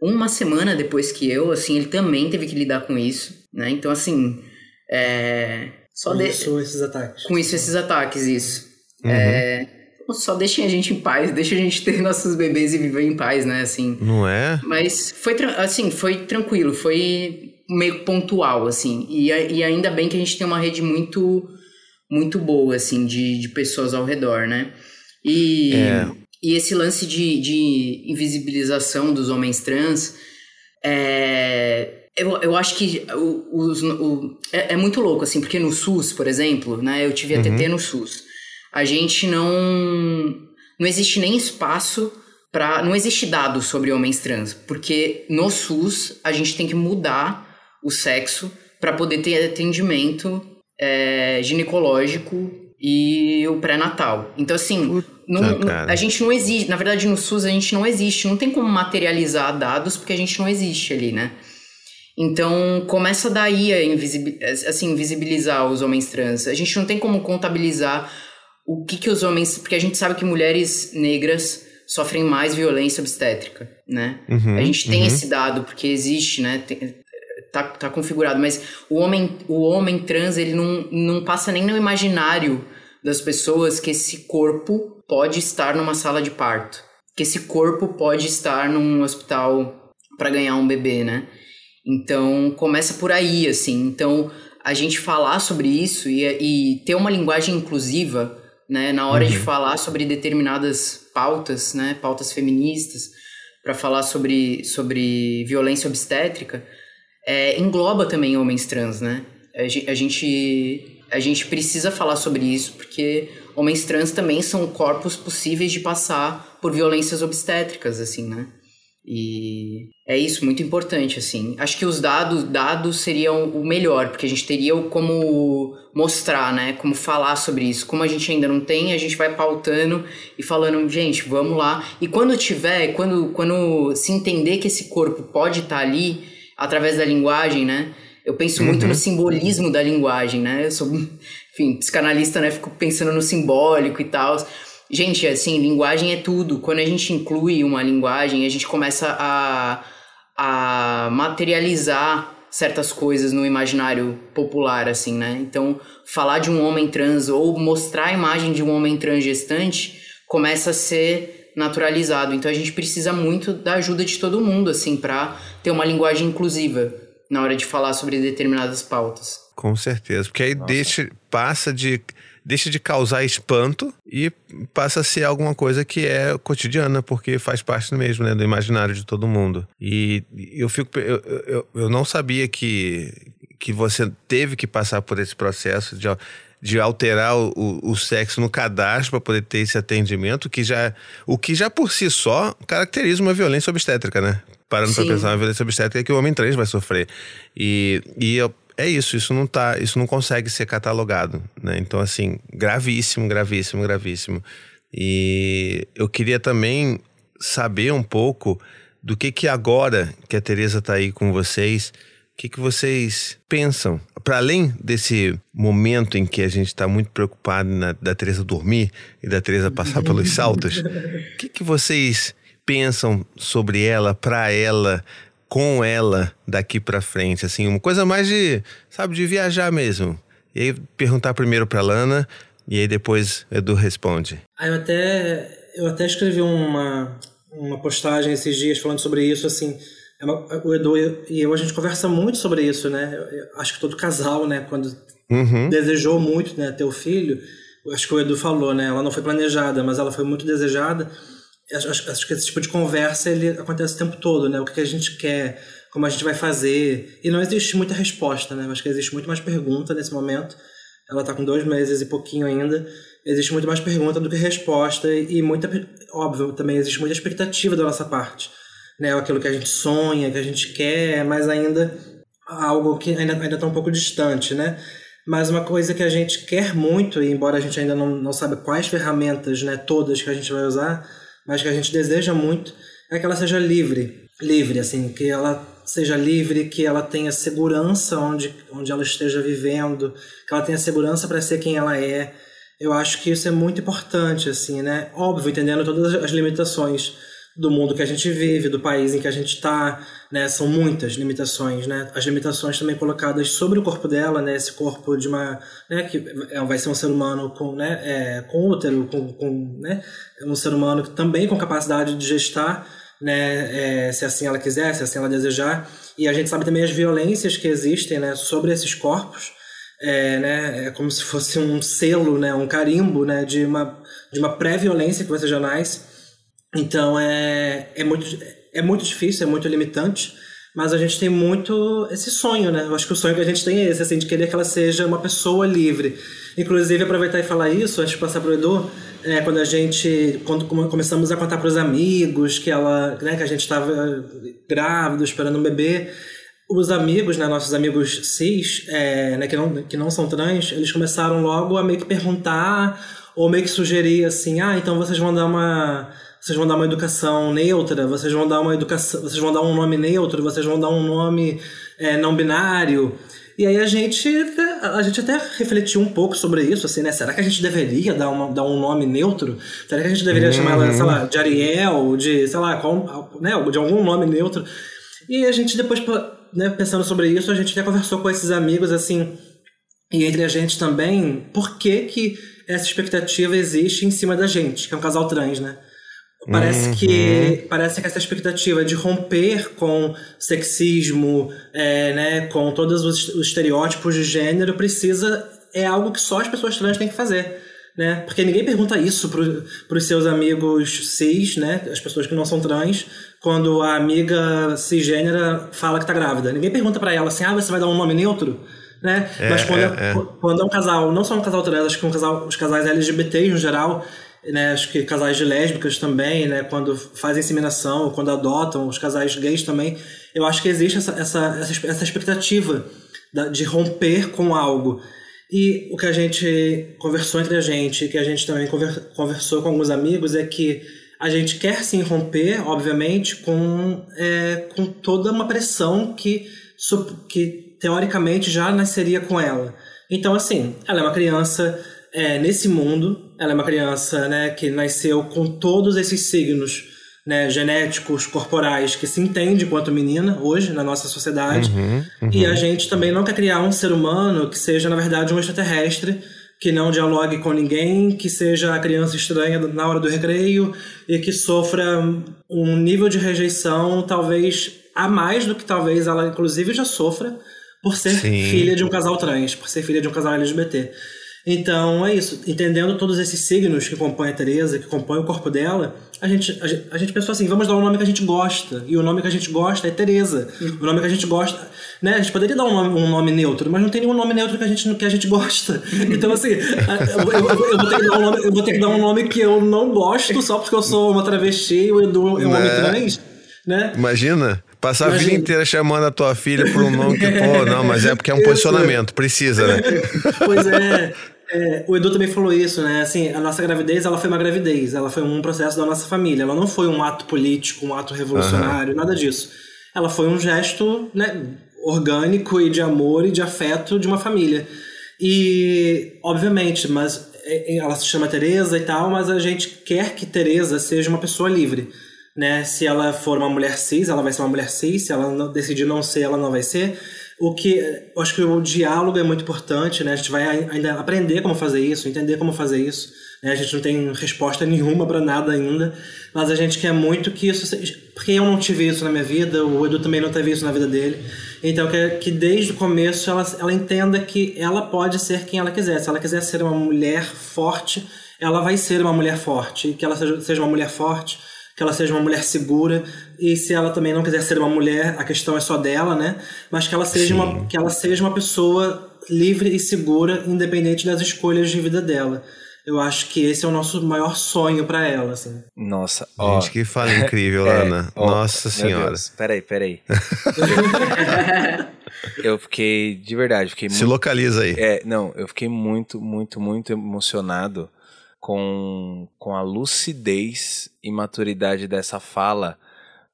uma semana depois que eu, assim, ele também teve que lidar com isso, né? Então, assim, é... Só com de... isso, esses ataques. Com isso, esses ataques, isso. Uhum. É... Só deixem a gente em paz, deixa a gente ter nossos bebês e viver em paz, né, assim. Não é? Mas foi, assim, foi tranquilo, foi meio pontual, assim. E, e ainda bem que a gente tem uma rede muito, muito boa, assim, de, de pessoas ao redor, né? E, é. e esse lance de, de invisibilização dos homens trans, é, eu, eu acho que o, o, é, é, muito louco, assim, porque no SUS, por exemplo, né? Eu tive a TT uhum. no SUS. A gente não... Não existe nem espaço para não existe dado sobre homens trans, porque no SUS a gente tem que mudar o sexo para poder ter atendimento é, ginecológico e o pré-natal. Então, assim, não, a gente não existe. Na verdade, no SUS a gente não existe. Não tem como materializar dados porque a gente não existe ali, né? Então, começa daí a invisibilizar, assim, invisibilizar os homens trans. A gente não tem como contabilizar o que, que os homens. Porque a gente sabe que mulheres negras sofrem mais violência obstétrica, né? Uhum, a gente tem uhum. esse dado porque existe, né? Tem, tá, tá configurado, mas o homem, o homem trans, ele não, não passa nem no imaginário das pessoas que esse corpo pode estar numa sala de parto, que esse corpo pode estar num hospital para ganhar um bebê, né? Então, começa por aí, assim. Então, a gente falar sobre isso e, e ter uma linguagem inclusiva, né, na hora uhum. de falar sobre determinadas pautas, né, pautas feministas, para falar sobre, sobre violência obstétrica, é, engloba também homens trans, né? A gente, a gente precisa falar sobre isso porque homens trans também são corpos possíveis de passar por violências obstétricas, assim, né? E é isso, muito importante, assim. Acho que os dados, dados seriam o melhor, porque a gente teria como mostrar, né? Como falar sobre isso. Como a gente ainda não tem, a gente vai pautando e falando, gente, vamos lá. E quando tiver, quando, quando se entender que esse corpo pode estar tá ali, através da linguagem, né? Eu penso muito no uhum. simbolismo da linguagem, né? Eu sou, enfim, psicanalista, né? Fico pensando no simbólico e tal. Gente, assim, linguagem é tudo. Quando a gente inclui uma linguagem, a gente começa a, a materializar certas coisas no imaginário popular, assim, né? Então, falar de um homem trans ou mostrar a imagem de um homem trans gestante começa a ser naturalizado. Então a gente precisa muito da ajuda de todo mundo, assim, para ter uma linguagem inclusiva na hora de falar sobre determinadas pautas. Com certeza, porque aí deixa, passa de deixa de causar espanto e passa a ser alguma coisa que é cotidiana, porque faz parte mesmo né, do imaginário de todo mundo. E eu fico. Eu, eu, eu não sabia que, que você teve que passar por esse processo de de alterar o, o sexo no cadastro para poder ter esse atendimento, que já, o que já por si só caracteriza uma violência obstétrica, né? Parando para pensar, uma violência obstétrica que o homem trans vai sofrer. E, e é isso, isso não tá, isso não consegue ser catalogado, né? Então assim, gravíssimo, gravíssimo, gravíssimo. E eu queria também saber um pouco do que que agora que a Teresa está aí com vocês, o que, que vocês pensam? Para além desse momento em que a gente está muito preocupado na, da Teresa dormir e da Teresa passar pelos saltos, o que, que vocês pensam sobre ela, para ela, com ela daqui para frente, assim, uma coisa mais de, sabe, de viajar mesmo. E aí perguntar primeiro para Lana e aí depois Edu responde. Ah, eu até eu até escrevi uma uma postagem esses dias falando sobre isso, assim, é o Edu e eu a gente conversa muito sobre isso, né? Acho que todo casal, né, quando uhum. desejou muito, né, ter o filho, acho que o Edu falou, né? Ela não foi planejada, mas ela foi muito desejada. Acho, acho que esse tipo de conversa ele acontece o tempo todo, né? O que a gente quer, como a gente vai fazer. E não existe muita resposta, né? Acho que existe muito mais pergunta nesse momento. Ela está com dois meses e pouquinho ainda. Existe muito mais pergunta do que resposta. E muita, óbvio, também existe muita expectativa da nossa parte. Né? Aquilo que a gente sonha, que a gente quer, mas ainda algo que ainda está um pouco distante, né? Mas uma coisa que a gente quer muito, e embora a gente ainda não, não saiba quais ferramentas, né, todas que a gente vai usar, mas que a gente deseja muito, é que ela seja livre. Livre, assim, que ela seja livre, que ela tenha segurança onde, onde ela esteja vivendo, que ela tenha segurança para ser quem ela é. Eu acho que isso é muito importante, assim, né? Óbvio, entendendo todas as limitações do mundo que a gente vive, do país em que a gente está, né? São muitas limitações, né? As limitações também colocadas sobre o corpo dela, né? Esse corpo de uma, né? Que é, vai ser um ser humano com, né? É, com útero, com, com, né? Um ser humano também com capacidade de gestar, né? É, se assim ela quiser, se assim ela desejar. E a gente sabe também as violências que existem, né? Sobre esses corpos. É, né, é como se fosse um selo, né, um carimbo, né, de uma de uma pré-violência que vai ser jamais então é, é, muito, é muito difícil, é muito limitante, mas a gente tem muito esse sonho, né? Eu acho que o sonho que a gente tem é esse, assim, de querer que ela seja uma pessoa livre. Inclusive, aproveitar e falar isso, antes de passar para o Edu, é, quando a gente, quando começamos a contar para os amigos que ela, né, que a gente estava grávido, esperando um bebê, os amigos, né, nossos amigos cis, é, né, que, não, que não são trans, eles começaram logo a meio que perguntar ou meio que sugerir assim, ah, então vocês vão dar uma vocês vão dar uma educação neutra, vocês vão dar uma educação, vocês vão dar um nome neutro, vocês vão dar um nome é, não binário. E aí a gente, a gente até refletiu um pouco sobre isso, assim, né? Será que a gente deveria dar, uma, dar um nome neutro? Será que a gente deveria uhum. chamar ela, sei lá, de Ariel, de, sei lá, qual, né, de algum nome neutro? E a gente depois, né, pensando sobre isso, a gente até conversou com esses amigos, assim, e entre a gente também, por que que essa expectativa existe em cima da gente, que é um casal trans, né? Parece uhum. que parece que essa expectativa de romper com sexismo, é, né, com todos os, os estereótipos de gênero precisa é algo que só as pessoas trans têm que fazer, né? Porque ninguém pergunta isso para os seus amigos cis, né, as pessoas que não são trans, quando a amiga cisgênera fala que está grávida. Ninguém pergunta para ela assim: "Ah, você vai dar um nome neutro?" Né? É, Mas quando é, é, quando é um casal, não só um casal trans, acho que um casal, os casais LGBT no geral, né, acho que casais de lésbicas também, né, quando fazem inseminação, quando adotam, os casais gays também, eu acho que existe essa, essa, essa expectativa de romper com algo. E o que a gente conversou entre a gente, que a gente também conversou com alguns amigos, é que a gente quer sim romper, obviamente, com, é, com toda uma pressão que, que teoricamente já nasceria com ela. Então, assim, ela é uma criança é, nesse mundo, ela é uma criança né, que nasceu com todos esses signos né, genéticos, corporais, que se entende quanto menina hoje na nossa sociedade. Uhum, uhum. E a gente também não quer criar um ser humano que seja, na verdade, um extraterrestre, que não dialogue com ninguém, que seja a criança estranha na hora do recreio e que sofra um nível de rejeição talvez a mais do que talvez ela, inclusive, já sofra por ser Sim. filha de um casal trans, por ser filha de um casal LGBT. Então é isso. Entendendo todos esses signos que compõem a Teresa, que compõem o corpo dela, a gente, a gente, a gente pensou assim: vamos dar um nome que a gente gosta. E o nome que a gente gosta é Teresa. O nome que a gente gosta. Né? A gente poderia dar um nome, um nome neutro, mas não tem nenhum nome neutro que a gente, que a gente gosta. Então, assim, eu, eu, eu, vou ter que dar um nome, eu vou ter que dar um nome que eu não gosto só porque eu sou uma travesti e o Edu é um homem né? trans. Né? Imagina. Passar Imagina. a vida inteira chamando a tua filha por um nome que, pô, não, mas é porque é um posicionamento, precisa, né? Pois é. É, o Edu também falou isso, né? Assim, a nossa gravidez, ela foi uma gravidez, ela foi um processo da nossa família. Ela não foi um ato político, um ato revolucionário, uhum. nada disso. Ela foi um gesto, né, orgânico e de amor e de afeto de uma família. E, obviamente, mas é, é, ela se chama Teresa e tal, mas a gente quer que Teresa seja uma pessoa livre. né? Se ela for uma mulher cis, ela vai ser uma mulher cis, se ela decidir não ser, ela não vai ser. O que acho que o diálogo é muito importante, né? A gente vai ainda aprender como fazer isso, entender como fazer isso. Né? A gente não tem resposta nenhuma para nada ainda, mas a gente quer muito que isso seja. Porque eu não tive isso na minha vida, o Edu também não teve isso na vida dele. Então, que, que desde o começo ela, ela entenda que ela pode ser quem ela quiser. Se ela quiser ser uma mulher forte, ela vai ser uma mulher forte. Que ela seja, seja uma mulher forte que ela seja uma mulher segura e se ela também não quiser ser uma mulher, a questão é só dela, né? Mas que ela seja uma que ela seja uma pessoa livre e segura, independente das escolhas de vida dela. Eu acho que esse é o nosso maior sonho para ela, assim. Nossa, ó. Gente, que fala incrível, é, Ana. Ó, Nossa senhora. Deus. Peraí, peraí. eu fiquei, de verdade, fiquei Se muito, localiza aí. É, não, eu fiquei muito, muito, muito emocionado com, com a lucidez e maturidade dessa fala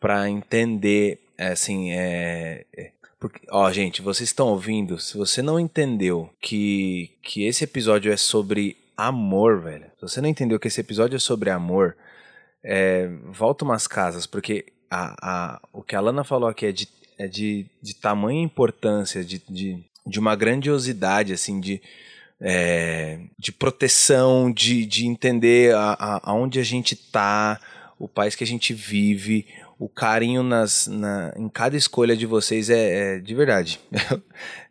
para entender, assim, é, é, porque, ó, gente, vocês estão ouvindo? Se você não entendeu que, que esse episódio é sobre amor, velho. Se você não entendeu que esse episódio é sobre amor, é, volta umas casas, porque a, a, o que a Lana falou aqui é de, é de, de tamanha importância, de, de, de uma grandiosidade, assim, de, é, de proteção, de, de entender a, a, aonde a gente tá, o país que a gente vive, o carinho nas, na, em cada escolha de vocês é, é de verdade.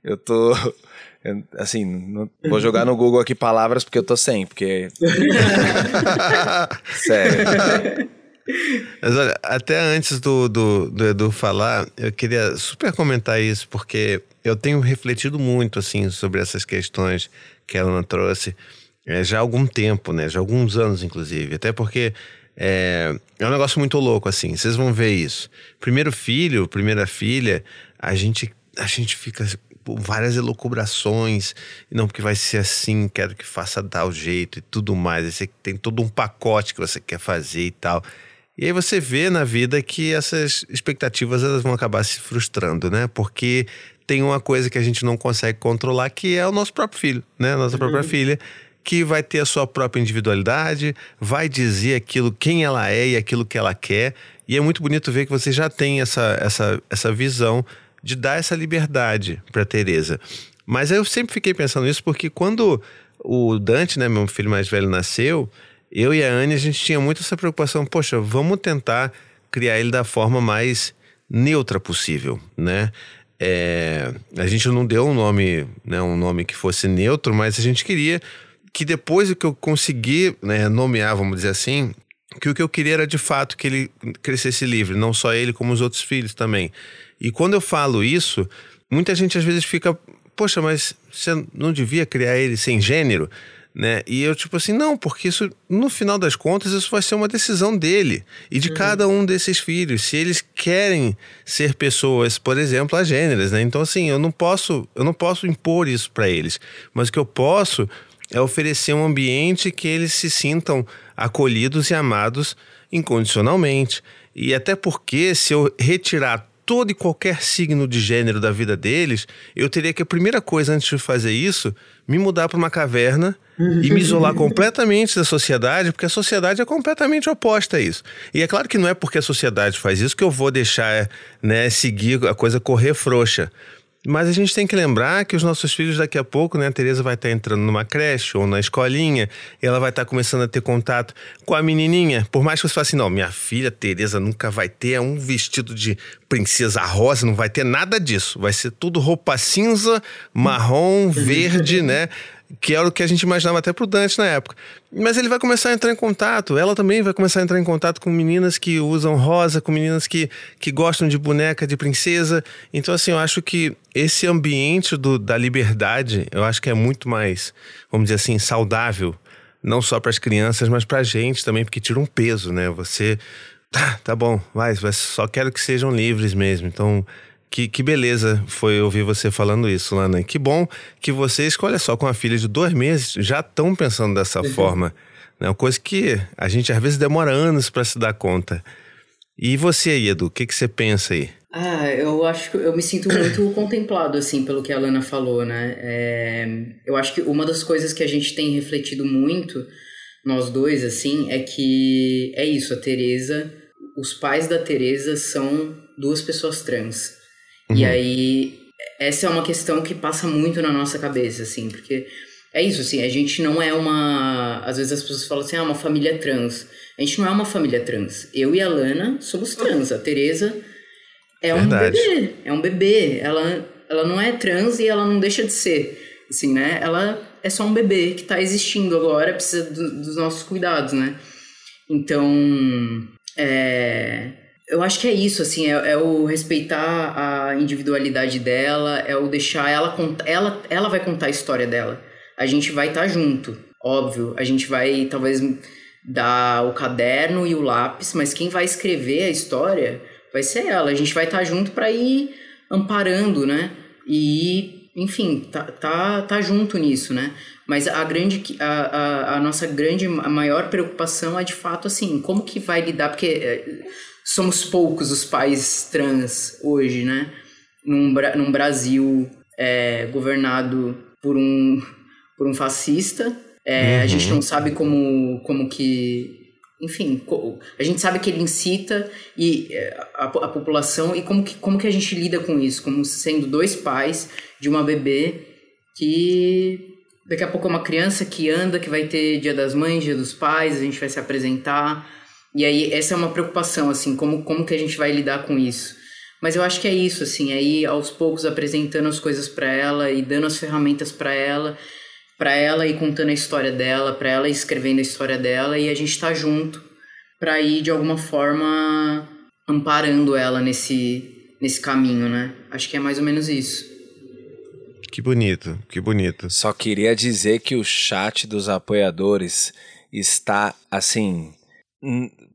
Eu, tô. Eu, assim, não, vou jogar no Google aqui palavras porque eu tô sem, porque. Sério. Mas olha, até antes do, do, do Edu falar, eu queria super comentar isso, porque eu tenho refletido muito, assim, sobre essas questões que a Ana trouxe é, já há algum tempo, né? Já há alguns anos, inclusive. Até porque é, é um negócio muito louco, assim. Vocês vão ver isso. Primeiro filho, primeira filha, a gente, a gente fica com várias elucubrações. Não, porque vai ser assim, quero que faça tal jeito e tudo mais. Aí você tem todo um pacote que você quer fazer e tal. E aí você vê na vida que essas expectativas elas vão acabar se frustrando, né? Porque tem uma coisa que a gente não consegue controlar, que é o nosso próprio filho, né? A nossa uhum. própria filha, que vai ter a sua própria individualidade, vai dizer aquilo, quem ela é e aquilo que ela quer. E é muito bonito ver que você já tem essa, essa, essa visão de dar essa liberdade para Teresa. Mas eu sempre fiquei pensando nisso porque quando o Dante, né, meu filho mais velho, nasceu, eu e a Anne, a gente tinha muito essa preocupação. Poxa, vamos tentar criar ele da forma mais neutra possível, né? É, a gente não deu um nome, né, um nome que fosse neutro, mas a gente queria que depois que eu consegui né, nomear, vamos dizer assim, que o que eu queria era de fato que ele crescesse livre, não só ele, como os outros filhos também. E quando eu falo isso, muita gente às vezes fica, poxa, mas você não devia criar ele sem gênero? né? E eu, tipo assim, não, porque isso, no final das contas, isso vai ser uma decisão dele e de uhum. cada um desses filhos. Se eles querem ser pessoas, por exemplo, agêneras, né? Então, assim, eu não posso, eu não posso impor isso para eles, mas o que eu posso é oferecer um ambiente que eles se sintam acolhidos e amados incondicionalmente. E até porque, se eu retirar todo e qualquer signo de gênero da vida deles, eu teria que a primeira coisa antes de fazer isso, me mudar para uma caverna e me isolar completamente da sociedade, porque a sociedade é completamente oposta a isso. E é claro que não é porque a sociedade faz isso que eu vou deixar, né, seguir a coisa correr frouxa. Mas a gente tem que lembrar que os nossos filhos daqui a pouco, né? A Tereza vai estar entrando numa creche ou na escolinha, ela vai estar começando a ter contato com a menininha. Por mais que você fale assim, não, minha filha Tereza nunca vai ter um vestido de princesa rosa, não vai ter nada disso. Vai ser tudo roupa cinza, marrom, verde, né? Que era o que a gente imaginava até pro Dante na época. Mas ele vai começar a entrar em contato, ela também vai começar a entrar em contato com meninas que usam rosa, com meninas que, que gostam de boneca, de princesa. Então, assim, eu acho que esse ambiente do, da liberdade, eu acho que é muito mais, vamos dizer assim, saudável. Não só para as crianças, mas para a gente também, porque tira um peso, né? Você. Tá, tá bom, vai, só quero que sejam livres mesmo. Então, que, que beleza foi ouvir você falando isso, Lana. Que bom que vocês, olha só, com a filha de dois meses, já estão pensando dessa uhum. forma. Né? Uma coisa que a gente às vezes demora anos para se dar conta. E você aí, Edu, o que, que você pensa aí? Ah, eu acho que eu me sinto muito contemplado, assim, pelo que a Lana falou, né? É, eu acho que uma das coisas que a gente tem refletido muito, nós dois, assim, é que é isso, a Tereza os pais da Teresa são duas pessoas trans. Uhum. E aí, essa é uma questão que passa muito na nossa cabeça, assim, porque é isso, assim, a gente não é uma. Às vezes as pessoas falam assim, ah, uma família trans. A gente não é uma família trans. Eu e a Lana somos trans. A Teresa é Verdade. um bebê. É um bebê. Ela, ela não é trans e ela não deixa de ser. Assim, né? Ela é só um bebê que está existindo agora, precisa do, dos nossos cuidados, né? Então, é, eu acho que é isso, assim, é, é, o respeitar a individualidade dela, é o deixar ela contar, ela, ela vai contar a história dela. A gente vai estar tá junto, óbvio. A gente vai, talvez, dar o caderno e o lápis, mas quem vai escrever a história vai ser ela. A gente vai estar tá junto para ir amparando, né? E, enfim, tá, tá, tá junto nisso, né? Mas a grande, a, a, a, nossa grande, a maior preocupação é de fato assim, como que vai lidar, porque é, somos poucos os pais trans hoje, né? Num, num Brasil é, governado por um, por um fascista. É, uhum. A gente não sabe como, como que enfim, a gente sabe que ele incita e é, a, a, população e como que, como que a gente lida com isso, como sendo dois pais de uma bebê que Daqui a pouco é uma criança que anda, que vai ter dia das mães, dia dos pais, a gente vai se apresentar. E aí, essa é uma preocupação, assim, como, como que a gente vai lidar com isso. Mas eu acho que é isso, assim, aí aos poucos apresentando as coisas para ela e dando as ferramentas para ela, para ela e contando a história dela, para ela escrevendo a história dela e a gente tá junto para ir de alguma forma amparando ela nesse nesse caminho, né? Acho que é mais ou menos isso. Que bonito, que bonito. Só queria dizer que o chat dos apoiadores está assim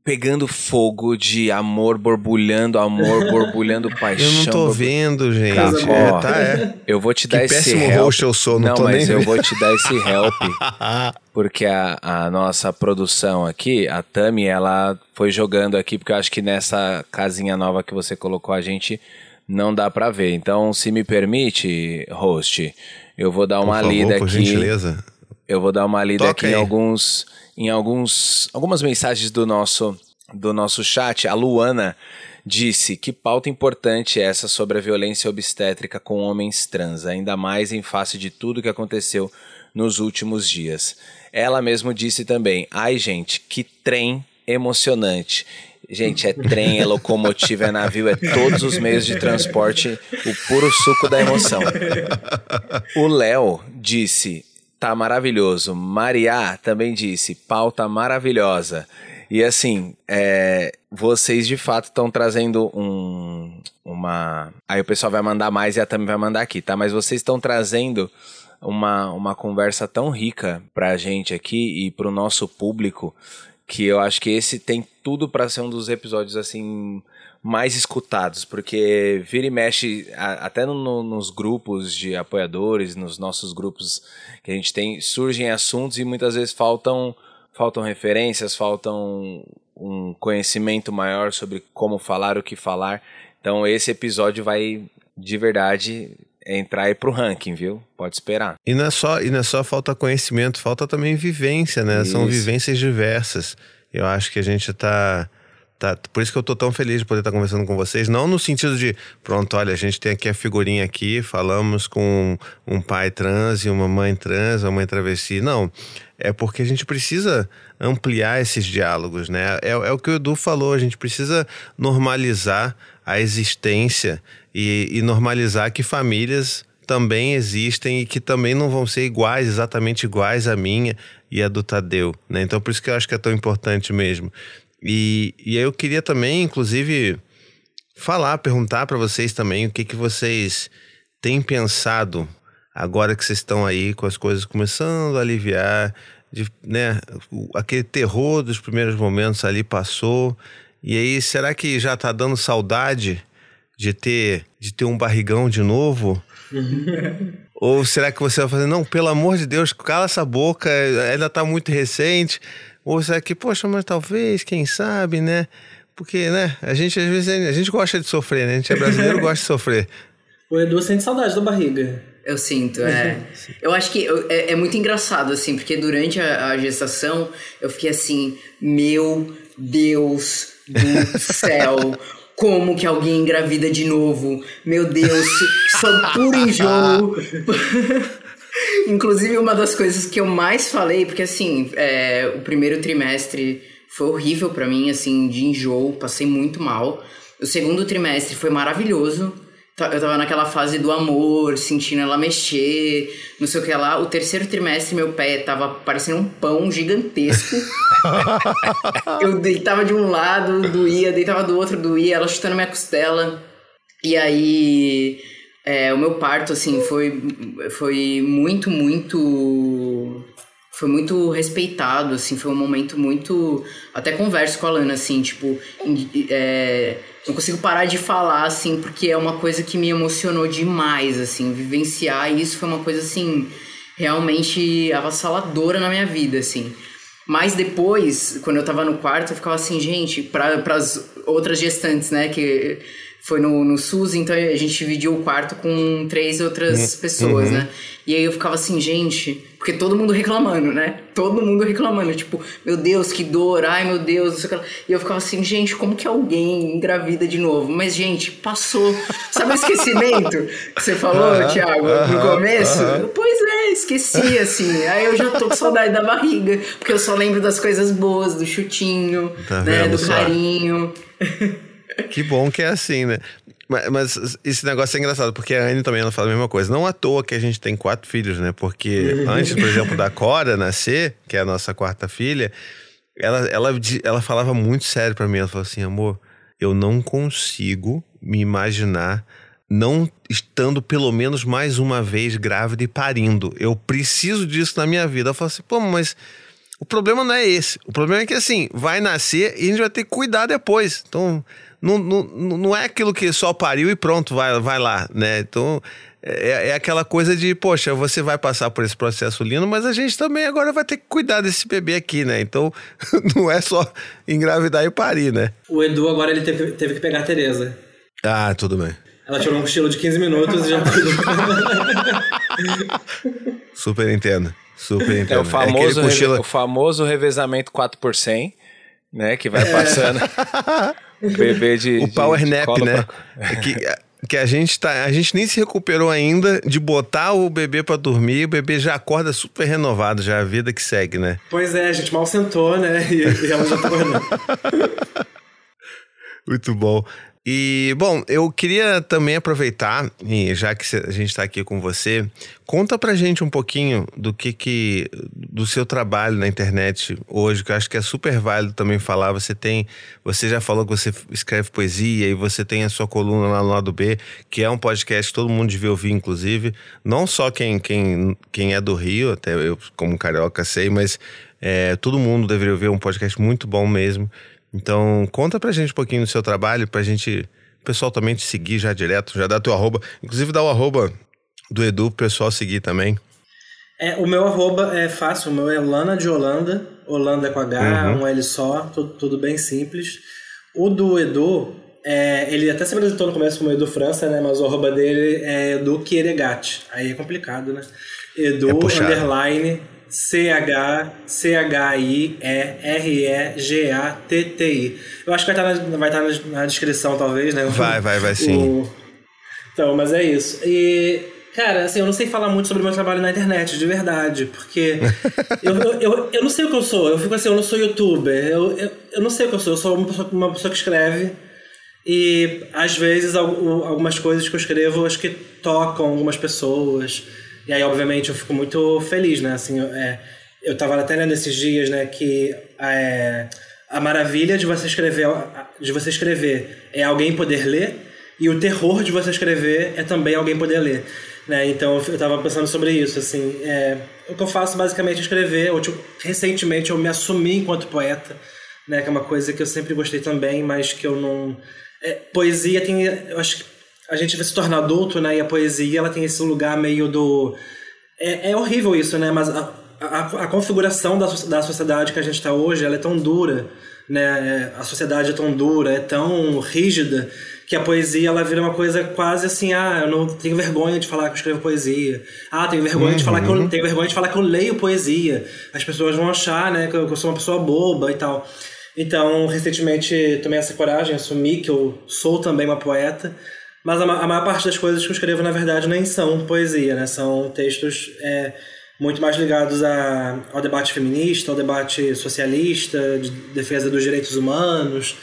pegando fogo de amor borbulhando, amor borbulhando paixão. Eu não tô vendo, gente. Tá, ó, tá, é. Eu vou te que dar esse help. eu sou, não, não mas eu vou te dar esse help. porque a, a nossa produção aqui, a Tami, ela foi jogando aqui, porque eu acho que nessa casinha nova que você colocou a gente não dá para ver. Então, se me permite, host, eu vou dar uma por favor, lida por aqui. Gentileza. Eu vou dar uma lida Toca aqui aí. em alguns em alguns algumas mensagens do nosso do nosso chat. A Luana disse que pauta importante é essa sobre a violência obstétrica com homens trans, ainda mais em face de tudo que aconteceu nos últimos dias. Ela mesmo disse também: "Ai, gente, que trem emocionante. Gente, é trem, é locomotiva, é navio, é todos os meios de transporte, o puro suco da emoção. O Léo disse: tá maravilhoso. Maria também disse: pauta maravilhosa. E assim, é, vocês de fato estão trazendo um, uma. Aí o pessoal vai mandar mais e a Tami vai mandar aqui, tá? Mas vocês estão trazendo uma, uma conversa tão rica pra gente aqui e pro nosso público que eu acho que esse tem tudo para ser um dos episódios assim mais escutados, porque vira e mexe a, até no, no, nos grupos de apoiadores, nos nossos grupos que a gente tem, surgem assuntos e muitas vezes faltam faltam referências, faltam um conhecimento maior sobre como falar, o que falar. Então esse episódio vai de verdade entrar aí pro ranking, viu? Pode esperar. E não é só, e não é só falta conhecimento, falta também vivência, né? Isso. São vivências diversas. Eu acho que a gente tá, tá. Por isso que eu tô tão feliz de poder estar tá conversando com vocês. Não no sentido de, pronto, olha, a gente tem aqui a figurinha aqui, falamos com um pai trans e uma mãe trans, uma mãe travesti. Não. É porque a gente precisa ampliar esses diálogos, né? É, é o que o Edu falou, a gente precisa normalizar a existência e, e normalizar que famílias também existem e que também não vão ser iguais, exatamente iguais à minha e a do Tadeu, né? Então por isso que eu acho que é tão importante mesmo. E, e eu queria também, inclusive, falar, perguntar para vocês também o que, que vocês têm pensado agora que vocês estão aí com as coisas começando a aliviar, de, né? Aquele terror dos primeiros momentos ali passou. E aí, será que já tá dando saudade de ter, de ter um barrigão de novo? Ou será que você vai fazer, não, pelo amor de Deus, cala essa boca, ainda tá muito recente? Ou será que, poxa, mas talvez, quem sabe, né? Porque, né, a gente às vezes a gente gosta de sofrer, né? A gente é brasileiro gosta de sofrer. O Edu sente saudade da barriga. Eu sinto, é. eu acho que é, é, muito engraçado, assim, porque durante a, a gestação eu fiquei assim, meu Deus do céu. Como que alguém engravida de novo? Meu Deus, sou puro enjoo. Inclusive, uma das coisas que eu mais falei, porque assim, é, o primeiro trimestre foi horrível para mim, assim, de enjoo, passei muito mal. O segundo trimestre foi maravilhoso. Eu tava naquela fase do amor, sentindo ela mexer, não sei o que lá. O terceiro trimestre, meu pé tava parecendo um pão gigantesco. eu deitava de um lado, doía, deitava do outro, doía, ela chutando minha costela. E aí, é, o meu parto, assim, foi, foi muito, muito foi muito respeitado, assim, foi um momento muito. Até converso com a Lana, assim, tipo, é, não consigo parar de falar, assim, porque é uma coisa que me emocionou demais, assim, vivenciar isso foi uma coisa, assim, realmente avassaladora na minha vida, assim. Mas depois, quando eu tava no quarto, eu ficava assim, gente, para as outras gestantes, né, que foi no, no SUS, então a gente dividiu o quarto com três outras uhum. pessoas, uhum. né? E aí eu ficava assim, gente, porque todo mundo reclamando, né? Todo mundo reclamando, tipo, meu Deus, que dor, ai meu Deus, não sei o que. E eu ficava assim, gente, como que alguém engravida de novo? Mas, gente, passou. Sabe o esquecimento que você falou, uh -huh, Thiago, no começo? Pois é, esqueci, assim. Aí eu já tô com saudade da barriga, porque eu só lembro das coisas boas, do chutinho, tá né? Do só? carinho. Que bom que é assim, né? Mas, mas, esse negócio é engraçado, porque a Anne também ela fala a mesma coisa. Não à toa que a gente tem quatro filhos, né? Porque antes, por exemplo, da Cora nascer, que é a nossa quarta filha, ela, ela, ela falava muito sério para mim. Ela falou assim: amor, eu não consigo me imaginar não estando pelo menos mais uma vez grávida e parindo. Eu preciso disso na minha vida. Eu falo assim, pô, mas o problema não é esse. O problema é que assim, vai nascer e a gente vai ter que cuidar depois. Então, não, não, não é aquilo que só pariu e pronto, vai, vai lá, né? Então, é, é, aquela coisa de, poxa, você vai passar por esse processo lindo, mas a gente também agora vai ter que cuidar desse bebê aqui, né? Então, não é só engravidar e parir, né? O Edu agora ele teve, teve que pegar a Tereza. Ah, tudo bem. Ela tirou um cochilo de 15 minutos e já Super entendo. Super entendo. É o famoso, é cochilo... o famoso revezamento 4 por 100, né? Que vai passando. O bebê de. O de, power de nap, né? Pra... que, que a gente tá. A gente nem se recuperou ainda de botar o bebê para dormir, o bebê já acorda super renovado, já a vida que segue, né? Pois é, a gente mal sentou, né? E, e ela já tá acordando. Muito bom. E, bom, eu queria também aproveitar, já que a gente está aqui com você, conta pra gente um pouquinho do que que. do seu trabalho na internet hoje, que eu acho que é super válido também falar. Você tem. Você já falou que você escreve poesia e você tem a sua coluna lá no lado B, que é um podcast que todo mundo devia ouvir, inclusive. Não só quem, quem, quem é do Rio, até eu, como carioca, sei, mas é, todo mundo deveria ouvir, é um podcast muito bom mesmo. Então, conta pra gente um pouquinho do seu trabalho, pra gente, o pessoal também te seguir já direto, já dá teu arroba. Inclusive dá o arroba do Edu pro pessoal seguir também. É, o meu arroba é fácil, o meu é Lana de Holanda, Holanda com H, uhum. um L só, tudo, tudo bem simples. O do Edu, é, ele até se apresentou no começo como Edu França, né? Mas o arroba dele é Edu Kieregati. Aí é complicado, né? Edu, é underline, C-H-C-H-I-E-R-E-G-A-T-T-I. Eu acho que vai estar na, vai estar na, descrição, talvez, né? Vai, vai, vai sim. O... Então, mas é isso. E, cara, assim, eu não sei falar muito sobre o meu trabalho na internet, de verdade, porque eu, eu, eu, eu, não sei o que eu sou. Eu fico assim, eu não sou youtuber, eu, eu, eu não sei o que eu sou. Eu sou uma pessoa, uma pessoa que escreve. E às vezes algumas coisas que eu escrevo acho que tocam algumas pessoas. E aí, obviamente, eu fico muito feliz, né? Assim, é, eu tava até lendo esses dias, né, que é, a maravilha de você escrever de você escrever é alguém poder ler e o terror de você escrever é também alguém poder ler. Né? Então eu tava pensando sobre isso, assim, é, o que eu faço basicamente é escrever. Tipo, recentemente eu me assumi enquanto poeta, né? Que é uma coisa que eu sempre gostei também, mas que eu não. É, poesia tem, eu acho que a gente vai se tornar adulto, né? E a poesia, ela tem esse lugar meio do... É, é horrível isso, né? Mas a, a, a configuração da, da sociedade que a gente está hoje, ela é tão dura, né? A sociedade é tão dura, é tão rígida, que a poesia ela vira uma coisa quase assim, ah, eu não tenho vergonha de falar que eu escrevo poesia. Ah, tenho vergonha uhum. de falar que eu uhum. tenho vergonha de falar que eu leio poesia. As pessoas vão achar, né, que eu, que eu sou uma pessoa boba e tal. Então, recentemente tomei essa coragem, assumi que eu sou também uma poeta, mas a, a maior parte das coisas que eu escrevo, na verdade, nem são poesia, né? São textos é, muito mais ligados a, ao debate feminista, ao debate socialista, de defesa dos direitos humanos,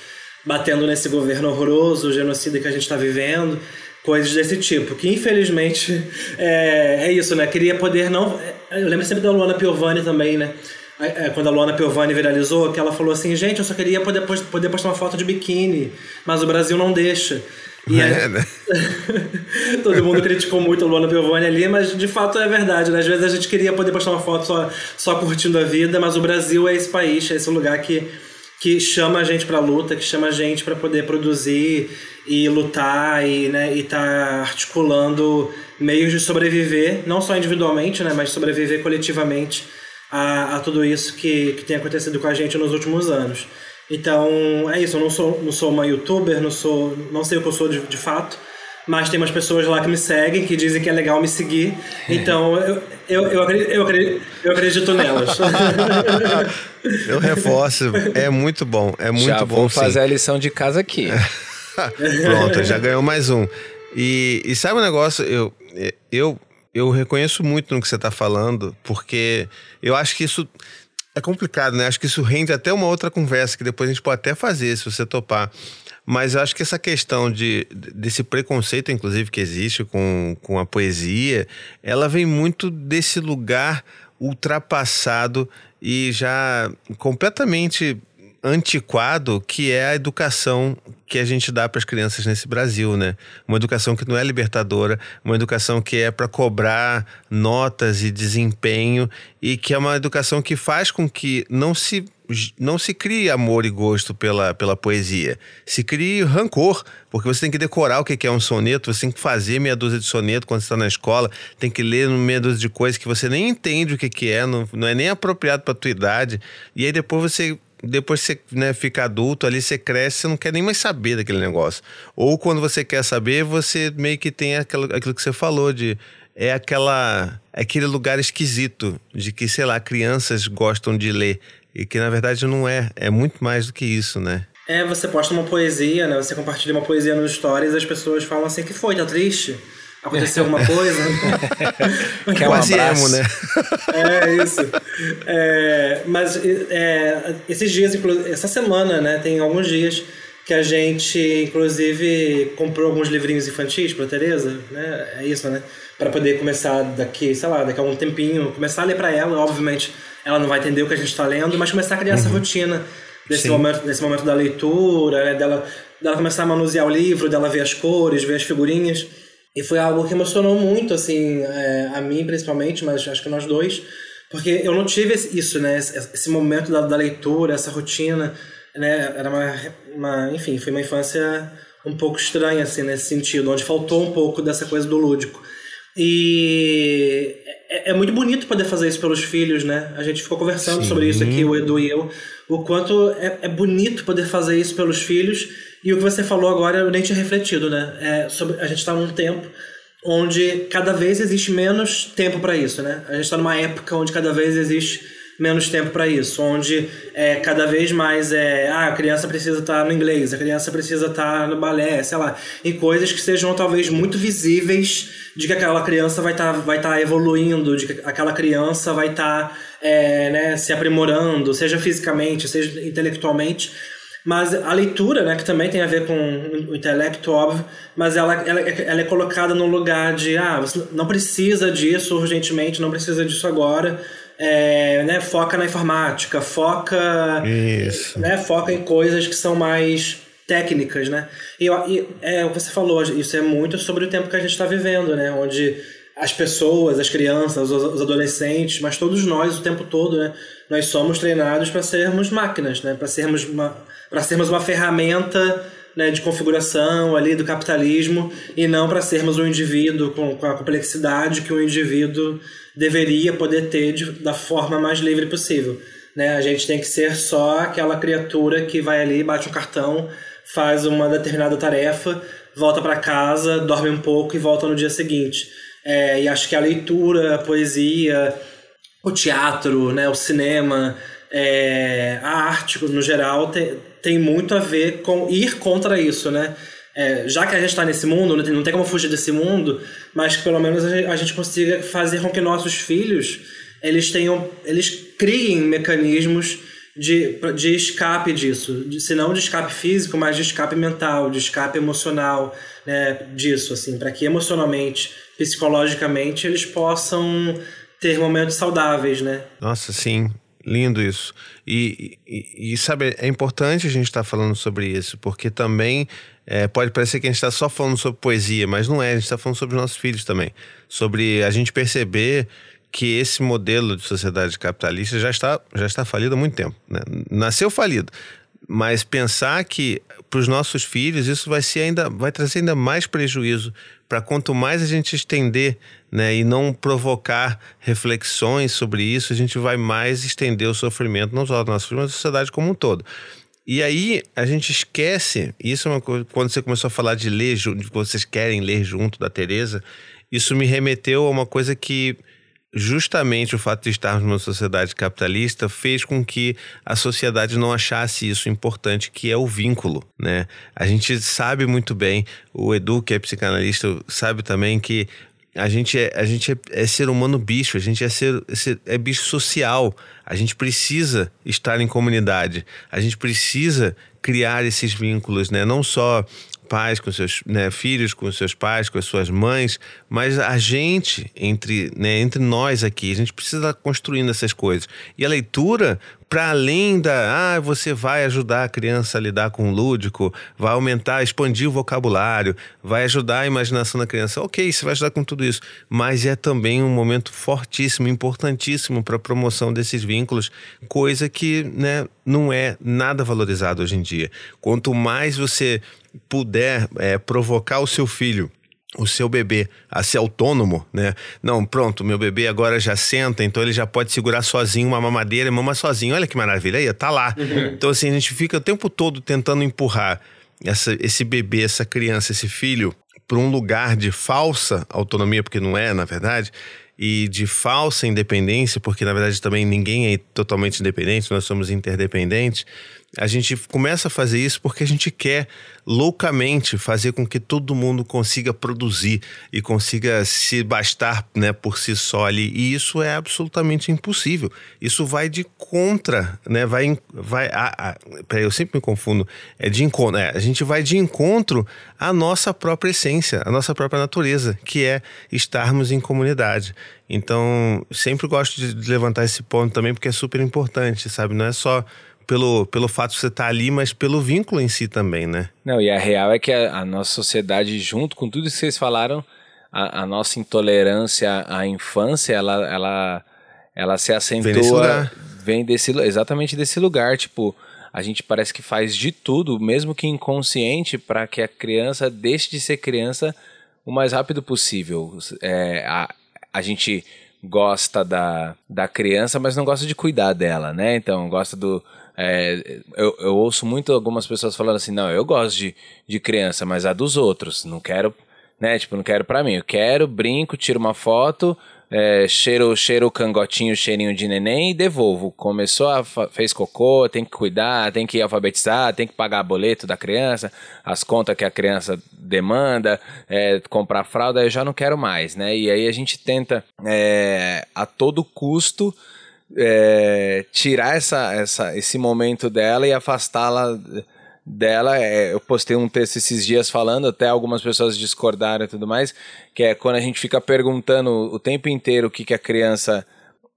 batendo nesse governo horroroso, genocida que a gente está vivendo, coisas desse tipo. Que infelizmente é, é isso, né? Queria poder não. Eu lembro sempre da Luana Piovani também, né? É, quando a Luana Piovani viralizou, que ela falou assim: gente, eu só queria poder, poder postar uma foto de biquíni, mas o Brasil não deixa. E é, né? Todo mundo criticou muito a Luana Piovani ali, mas de fato é verdade, né? Às vezes a gente queria poder postar uma foto só, só curtindo a vida, mas o Brasil é esse país, é esse lugar que, que chama a gente pra luta, que chama a gente para poder produzir e lutar e né, e tá articulando meios de sobreviver, não só individualmente, né, mas sobreviver coletivamente a, a tudo isso que, que tem acontecido com a gente nos últimos anos. Então, é isso, eu não sou, não sou uma youtuber, não sou, não sei o que eu sou de, de fato, mas tem umas pessoas lá que me seguem, que dizem que é legal me seguir. Então, eu, eu, eu, acredito, eu, acredito, eu acredito nelas. eu reforço, é muito bom, é muito já bom. Vou fazer a lição de casa aqui. Pronto, já ganhou mais um. E, e sabe um negócio? Eu, eu eu reconheço muito no que você está falando, porque eu acho que isso é complicado, né? Acho que isso rende até uma outra conversa que depois a gente pode até fazer, se você topar. Mas acho que essa questão de, desse preconceito, inclusive, que existe com, com a poesia, ela vem muito desse lugar ultrapassado e já completamente antiquado que é a educação que a gente dá para as crianças nesse Brasil, né? Uma educação que não é libertadora, uma educação que é para cobrar notas e desempenho e que é uma educação que faz com que não se não se crie amor e gosto pela, pela poesia. Se crie rancor, porque você tem que decorar o que é um soneto, você tem que fazer meia dúzia de soneto quando está na escola, tem que ler meia dúzia de coisas que você nem entende o que, que é, não, não é nem apropriado para a tua idade. E aí depois você depois você né, fica adulto ali, você cresce, você não quer nem mais saber daquele negócio. Ou quando você quer saber, você meio que tem aquilo, aquilo que você falou de é aquela aquele lugar esquisito de que, sei lá, crianças gostam de ler e que na verdade não é, é muito mais do que isso, né? É, você posta uma poesia, né? Você compartilha uma poesia nos stories, as pessoas falam assim que foi, tá triste? Aconteceu alguma coisa. Quer um Quase emo, né? É isso. É, mas é, esses dias, essa semana, né? Tem alguns dias que a gente, inclusive, comprou alguns livrinhos infantis para Teresa, né? É isso, né? Para poder começar daqui, sei lá, daqui a um tempinho, começar a ler para ela. Obviamente, ela não vai entender o que a gente está lendo, mas começar a criar uhum. essa rotina desse momento, desse momento da leitura, né? dela, dela começar a manusear o livro, dela ver as cores, ver as figurinhas. E foi algo que emocionou muito, assim, é, a mim principalmente, mas acho que nós dois, porque eu não tive isso, né? Esse, esse momento da, da, leitura, essa rotina, né? Era uma, uma, enfim, foi uma infância um pouco estranha, assim, nesse sentido, onde faltou um pouco dessa coisa do lúdico. E é, é muito bonito poder fazer isso pelos filhos, né? A gente ficou conversando Sim. sobre isso aqui, o Edu e eu, o quanto é, é bonito poder fazer isso pelos filhos e o que você falou agora eu nem tinha refletido, né? É sobre, a gente está num tempo onde cada vez existe menos tempo para isso, né? A gente está numa época onde cada vez existe menos tempo para isso, onde é, cada vez mais é ah, a criança precisa estar tá no inglês, a criança precisa estar tá no balé, sei lá, em coisas que sejam talvez muito visíveis de que aquela criança vai estar tá, vai tá evoluindo, de que aquela criança vai estar tá, é, né, se aprimorando, seja fisicamente, seja intelectualmente mas a leitura, né, que também tem a ver com o intelecto, óbvio, mas ela, ela, ela é colocada no lugar de, ah, você não precisa disso urgentemente, não precisa disso agora, é, né, foca na informática, foca, Isso. Né, foca em coisas que são mais técnicas, né? E, e é o que você falou, isso é muito sobre o tempo que a gente está vivendo, né? Onde as pessoas, as crianças, os adolescentes, mas todos nós o tempo todo, né? Nós somos treinados para sermos máquinas, né? Para sermos uma para sermos uma ferramenta né, de configuração ali do capitalismo e não para sermos um indivíduo com, com, a complexidade que um indivíduo deveria poder ter de, da forma mais livre possível. Né? A gente tem que ser só aquela criatura que vai ali, bate um cartão, faz uma determinada tarefa, volta para casa, dorme um pouco e volta no dia seguinte. É, e acho que a leitura, a poesia, o teatro, né, o cinema, é, a arte, no geral, tem, tem muito a ver com ir contra isso, né? É, já que a gente está nesse mundo, não tem, não tem como fugir desse mundo, mas que pelo menos a gente, a gente consiga fazer com que nossos filhos eles tenham, eles criem mecanismos de, de escape disso, de, se não de escape físico, mas de escape mental, de escape emocional, né, disso, assim, para que emocionalmente, psicologicamente, eles possam ter momentos saudáveis, né? Nossa, sim. Lindo isso. E, e, e, sabe, é importante a gente estar tá falando sobre isso, porque também é, pode parecer que a gente está só falando sobre poesia, mas não é, a gente está falando sobre os nossos filhos também. Sobre a gente perceber que esse modelo de sociedade capitalista já está, já está falido há muito tempo. Né? Nasceu falido. Mas pensar que para os nossos filhos isso vai ser ainda vai trazer ainda mais prejuízo para quanto mais a gente estender né, e não provocar reflexões sobre isso, a gente vai mais estender o sofrimento, não só da nossa mas da sociedade como um todo. E aí a gente esquece, isso é uma coisa, quando você começou a falar de ler, de vocês querem ler junto da Teresa, isso me remeteu a uma coisa que justamente o fato de estarmos numa sociedade capitalista fez com que a sociedade não achasse isso importante, que é o vínculo, né? A gente sabe muito bem, o Edu, que é psicanalista, sabe também que a gente é, a gente é, é ser humano bicho, a gente é ser, é bicho social. A gente precisa estar em comunidade, a gente precisa criar esses vínculos, né? Não só pais com seus né, filhos, com seus pais, com as suas mães, mas a gente entre, né, entre nós aqui, a gente precisa estar construindo essas coisas. E a leitura, para além da, ah, você vai ajudar a criança a lidar com o lúdico, vai aumentar, expandir o vocabulário, vai ajudar a imaginação da criança. Ok, você vai ajudar com tudo isso, mas é também um momento fortíssimo, importantíssimo para a promoção desses vínculos, coisa que né, não é nada valorizado hoje em dia. Quanto mais você puder é, provocar o seu filho o seu bebê a ser autônomo, né? Não, pronto, meu bebê agora já senta, então ele já pode segurar sozinho uma mamadeira e mama sozinho. Olha que maravilha, aí tá lá. Uhum. Então assim, a gente fica o tempo todo tentando empurrar essa, esse bebê, essa criança, esse filho para um lugar de falsa autonomia, porque não é, na verdade, e de falsa independência, porque na verdade também ninguém é totalmente independente, nós somos interdependentes a gente começa a fazer isso porque a gente quer loucamente fazer com que todo mundo consiga produzir e consiga se bastar né, por si só ali. E isso é absolutamente impossível. Isso vai de contra, né? Vai, vai. A, a, peraí, eu sempre me confundo. É de encontro. É, a gente vai de encontro à nossa própria essência, à nossa própria natureza, que é estarmos em comunidade. Então, sempre gosto de levantar esse ponto também, porque é super importante, sabe? Não é só pelo, pelo fato de você estar tá ali, mas pelo vínculo em si também, né? Não, e a real é que a, a nossa sociedade, junto com tudo isso que vocês falaram, a, a, nossa intolerância à infância, ela, ela, ela se acentua. Vem desse lugar. Vem desse, exatamente desse lugar. Tipo, a gente parece que faz de tudo, mesmo que inconsciente, para que a criança deixe de ser criança o mais rápido possível. É, a, a gente gosta da, da criança, mas não gosta de cuidar dela, né? Então, gosta do, é, eu, eu, ouço muito algumas pessoas falando assim, não, eu gosto de, de criança, mas a dos outros, não quero, né, tipo, não quero para mim, eu quero, brinco, tiro uma foto, é, cheiro, cheiro cangotinho, cheirinho de neném e devolvo. Começou a fez cocô, tem que cuidar, tem que alfabetizar, tem que pagar boleto da criança, as contas que a criança demanda, é, comprar fralda, eu já não quero mais, né? E aí a gente tenta é, a todo custo é, tirar essa, essa, esse momento dela e afastá-la dela. É, eu postei um texto esses dias falando, até algumas pessoas discordaram e tudo mais, que é quando a gente fica perguntando o tempo inteiro o que, que a criança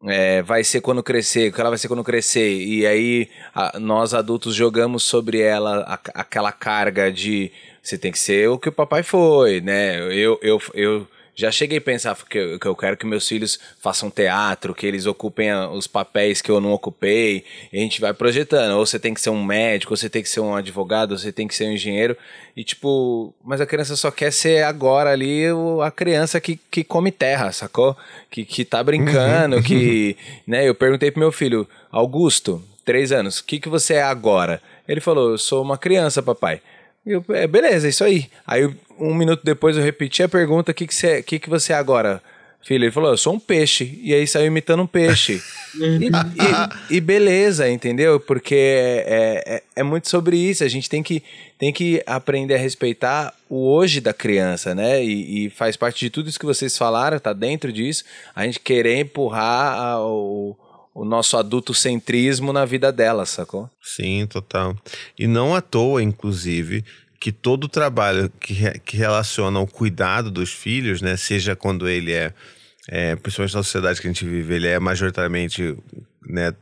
é, vai ser quando crescer, o que ela vai ser quando crescer, e aí a, nós adultos jogamos sobre ela a, aquela carga de você tem que ser o que o papai foi, né? Eu, eu, eu já cheguei a pensar que eu, que eu quero que meus filhos façam teatro, que eles ocupem os papéis que eu não ocupei, e a gente vai projetando. Ou você tem que ser um médico, ou você tem que ser um advogado, ou você tem que ser um engenheiro. E tipo, mas a criança só quer ser agora ali a criança que, que come terra, sacou? Que, que tá brincando, uhum. que. né, eu perguntei pro meu filho, Augusto, três anos, o que, que você é agora? Ele falou, eu sou uma criança, papai. Eu, é, beleza, é isso aí. Aí um minuto depois eu repeti a pergunta: o que, que, você, que, que você é agora? Filho, ele falou, eu sou um peixe. E aí saiu imitando um peixe. e, e, e, beleza, entendeu? Porque é, é, é, muito sobre isso. A gente tem que, tem que aprender a respeitar o hoje da criança, né? E, e faz parte de tudo isso que vocês falaram, tá dentro disso. A gente querer empurrar a, o, o nosso adultocentrismo na vida dela, sacou? Sim, total. E não à toa, inclusive, que todo o trabalho que, que relaciona ao cuidado dos filhos, né, seja quando ele é, é, principalmente na sociedade que a gente vive, ele é majoritariamente né,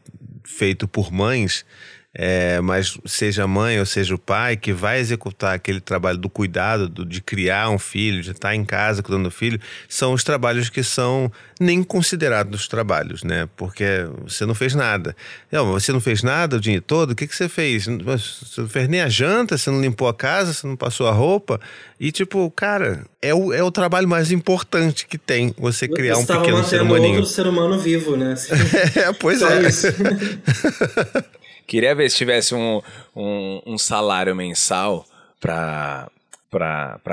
feito por mães, é, mas seja a mãe ou seja o pai que vai executar aquele trabalho do cuidado, do, de criar um filho, de estar em casa cuidando do filho, são os trabalhos que são nem considerados trabalhos, né? Porque você não fez nada. Não, você não fez nada o dia todo, o que, que você fez? Você não fez nem a janta, você não limpou a casa, você não passou a roupa. E tipo, cara, é o, é o trabalho mais importante que tem você criar você um pequeno ser outro ser humano vivo, né? é, pois Só é. Queria ver se tivesse um, um, um salário mensal para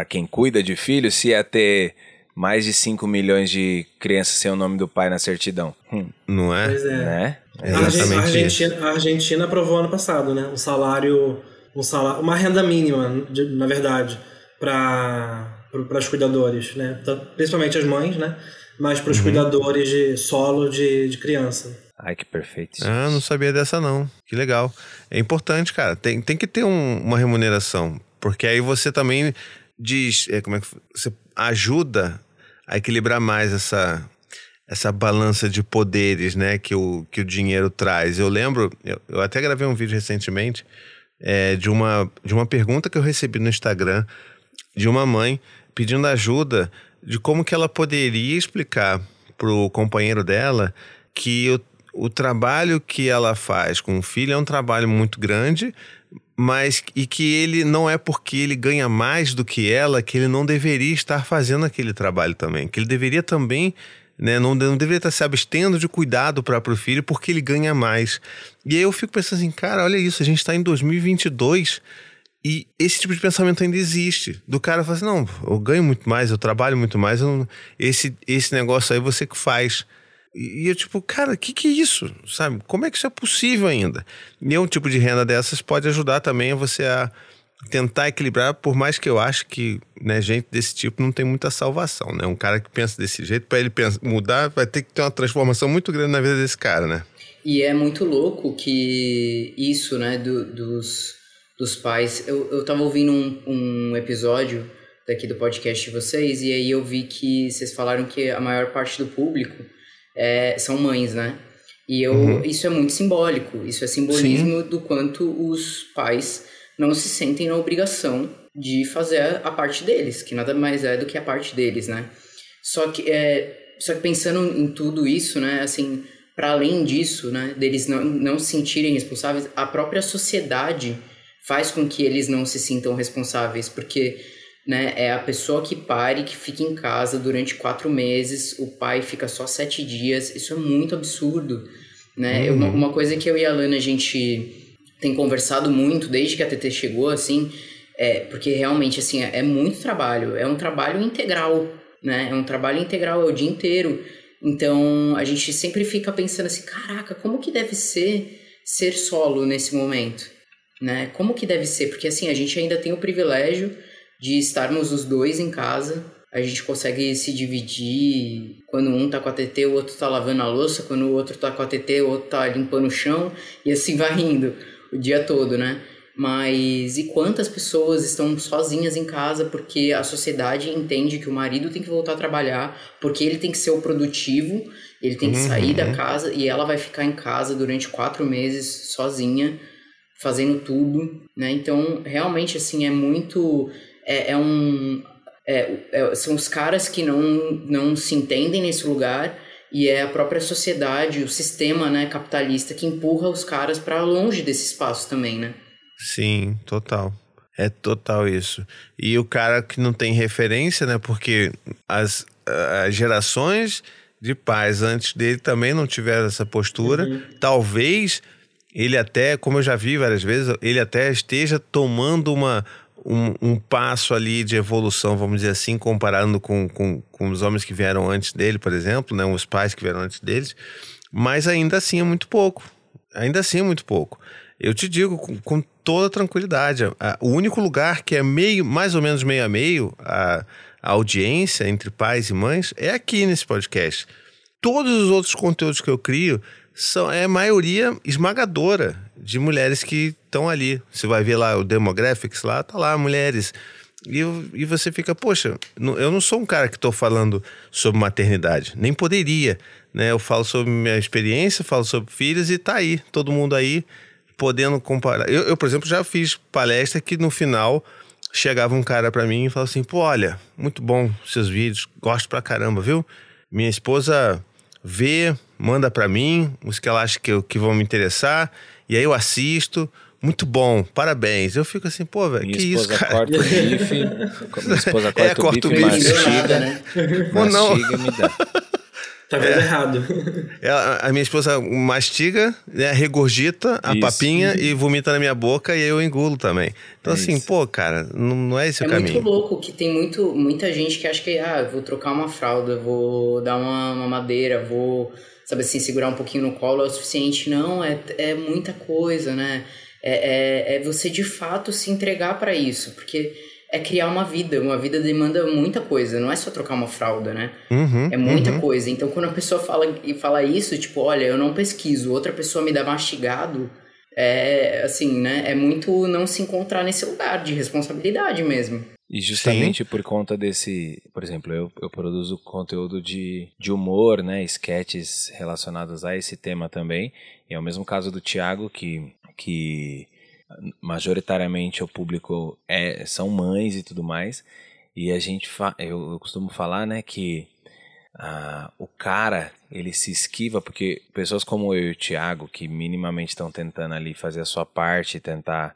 quem cuida de filhos, se ia ter mais de 5 milhões de crianças sem o nome do pai na certidão. Hum. Não é? Pois é. Né? Exatamente a, Argentina, a Argentina aprovou ano passado, né? Um salário, um salário uma renda mínima, de, na verdade, para os cuidadores, né? Principalmente as mães, né? Mas para os uhum. cuidadores de solo de, de criança. Ai, que perfeito. Ah, não sabia dessa não. Que legal. É importante, cara. Tem, tem que ter um, uma remuneração. Porque aí você também diz, é, como é que você ajuda a equilibrar mais essa essa balança de poderes, né, que o, que o dinheiro traz. Eu lembro, eu, eu até gravei um vídeo recentemente é, de, uma, de uma pergunta que eu recebi no Instagram de uma mãe pedindo ajuda de como que ela poderia explicar pro companheiro dela que o, o trabalho que ela faz com o filho é um trabalho muito grande, mas e que ele não é porque ele ganha mais do que ela que ele não deveria estar fazendo aquele trabalho também, que ele deveria também né, não, não deveria estar se abstendo de cuidar do próprio filho porque ele ganha mais. E aí eu fico pensando assim, cara, olha isso, a gente está em 2022 e esse tipo de pensamento ainda existe. Do cara falar assim, não, eu ganho muito mais, eu trabalho muito mais, não, esse, esse negócio aí você que faz. E eu, tipo, cara, o que, que é isso? Sabe? Como é que isso é possível ainda? E um tipo de renda dessas pode ajudar também você a tentar equilibrar, por mais que eu acho que né, gente desse tipo não tem muita salvação, né? Um cara que pensa desse jeito, para ele pensar, mudar, vai ter que ter uma transformação muito grande na vida desse cara, né? E é muito louco que isso, né, do, dos, dos pais. Eu, eu tava ouvindo um, um episódio daqui do podcast de vocês, e aí eu vi que vocês falaram que a maior parte do público é, são mães, né? E eu, uhum. isso é muito simbólico. Isso é simbolismo Sim. do quanto os pais não se sentem na obrigação de fazer a, parte deles, que nada mais é do que a parte deles, né? Só que, é, só que pensando em tudo isso, né? Assim, para além disso, né? Deles não, não se sentirem responsáveis, a própria sociedade faz com que eles não se sintam responsáveis, porque né? É a pessoa que pare, que fica em casa durante quatro meses, o pai fica só sete dias. Isso é muito absurdo, né? Uhum. Uma, uma coisa que eu e a Lana, a gente tem conversado muito desde que a TT chegou, assim, é porque realmente, assim, é, é muito trabalho. É um trabalho integral, né? É um trabalho integral, é o dia inteiro. Então, a gente sempre fica pensando assim, caraca, como que deve ser ser solo nesse momento, né? Como que deve ser? Porque, assim, a gente ainda tem o privilégio de estarmos os dois em casa. A gente consegue se dividir. Quando um tá com a TT, o outro tá lavando a louça. Quando o outro tá com a TT, o outro tá limpando o chão. E assim vai rindo o dia todo, né? Mas e quantas pessoas estão sozinhas em casa porque a sociedade entende que o marido tem que voltar a trabalhar, porque ele tem que ser o produtivo, ele tem que sair da uhum. casa e ela vai ficar em casa durante quatro meses sozinha, fazendo tudo, né? Então, realmente, assim, é muito é, é um. É, é, são os caras que não, não se entendem nesse lugar e é a própria sociedade, o sistema né, capitalista que empurra os caras para longe desse espaço também, né? Sim, total. É total isso. E o cara que não tem referência, né? Porque as, as gerações de pais antes dele também não tiveram essa postura. Uhum. Talvez ele até, como eu já vi várias vezes, ele até esteja tomando uma, um, um, passo ali de evolução, vamos dizer assim, comparando com, com, com, os homens que vieram antes dele, por exemplo, né? Os pais que vieram antes deles. Mas ainda assim é muito pouco. Ainda assim é muito pouco. Eu te digo com, com toda tranquilidade. A, o único lugar que é meio, mais ou menos meio a meio, a, a audiência entre pais e mães, é aqui nesse podcast. Todos os outros conteúdos que eu crio são é maioria esmagadora de mulheres que estão ali. Você vai ver lá o demographics lá, tá lá mulheres. E, e você fica, poxa, eu não sou um cara que estou falando sobre maternidade, nem poderia, né? Eu falo sobre minha experiência, falo sobre filhos e tá aí, todo mundo aí podendo comparar. Eu, eu por exemplo, já fiz palestra que no final chegava um cara para mim e falava assim: pô, olha, muito bom seus vídeos, gosto pra caramba, viu? Minha esposa vê, manda para mim os que ela acha que, que vão me interessar, e aí eu assisto. Muito bom, parabéns. Eu fico assim, pô, velho, que isso, cara? Corta o bife, minha esposa corta, é, corta o bife, mastiga, né? Pô, não. me dá. Tá vendo é. errado. Ela, a minha esposa mastiga, né, regurgita a isso. papinha e vomita na minha boca e eu engulo também. Então, é assim, isso. pô, cara, não, não é esse é o caminho. É muito louco que tem muito, muita gente que acha que, ah, vou trocar uma fralda, vou dar uma, uma madeira, vou, sabe assim, segurar um pouquinho no colo é o suficiente. Não, é, é muita coisa, né? É, é, é você de fato se entregar para isso, porque é criar uma vida. Uma vida demanda muita coisa, não é só trocar uma fralda, né? Uhum, é muita uhum. coisa. Então, quando a pessoa fala, fala isso, tipo, olha, eu não pesquiso, outra pessoa me dá mastigado, é assim, né? É muito não se encontrar nesse lugar de responsabilidade mesmo. E justamente Sim. por conta desse, por exemplo, eu, eu produzo conteúdo de, de humor, né, sketches relacionados a esse tema também. E é o mesmo caso do Thiago, que, que majoritariamente o público é, são mães e tudo mais. E a gente, eu, eu costumo falar, né, que ah, o cara ele se esquiva porque pessoas como eu e o Thiago, que minimamente estão tentando ali fazer a sua parte, tentar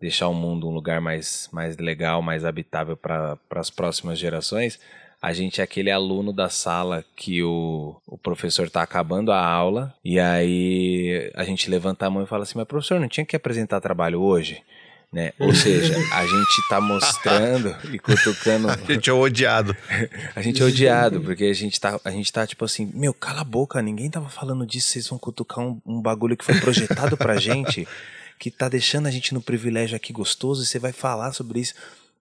deixar o mundo um lugar mais, mais legal, mais habitável para as próximas gerações, a gente é aquele aluno da sala que o, o professor está acabando a aula e aí a gente levanta a mão e fala assim: Mas professor, não tinha que apresentar trabalho hoje? Né? Ou seja, a gente está mostrando e cutucando. A gente é odiado. a gente é odiado, porque a gente tá, a gente tá tipo assim, meu, cala a boca, ninguém tava falando disso, vocês vão cutucar um, um bagulho que foi projetado pra gente, que tá deixando a gente no privilégio aqui gostoso, e você vai falar sobre isso.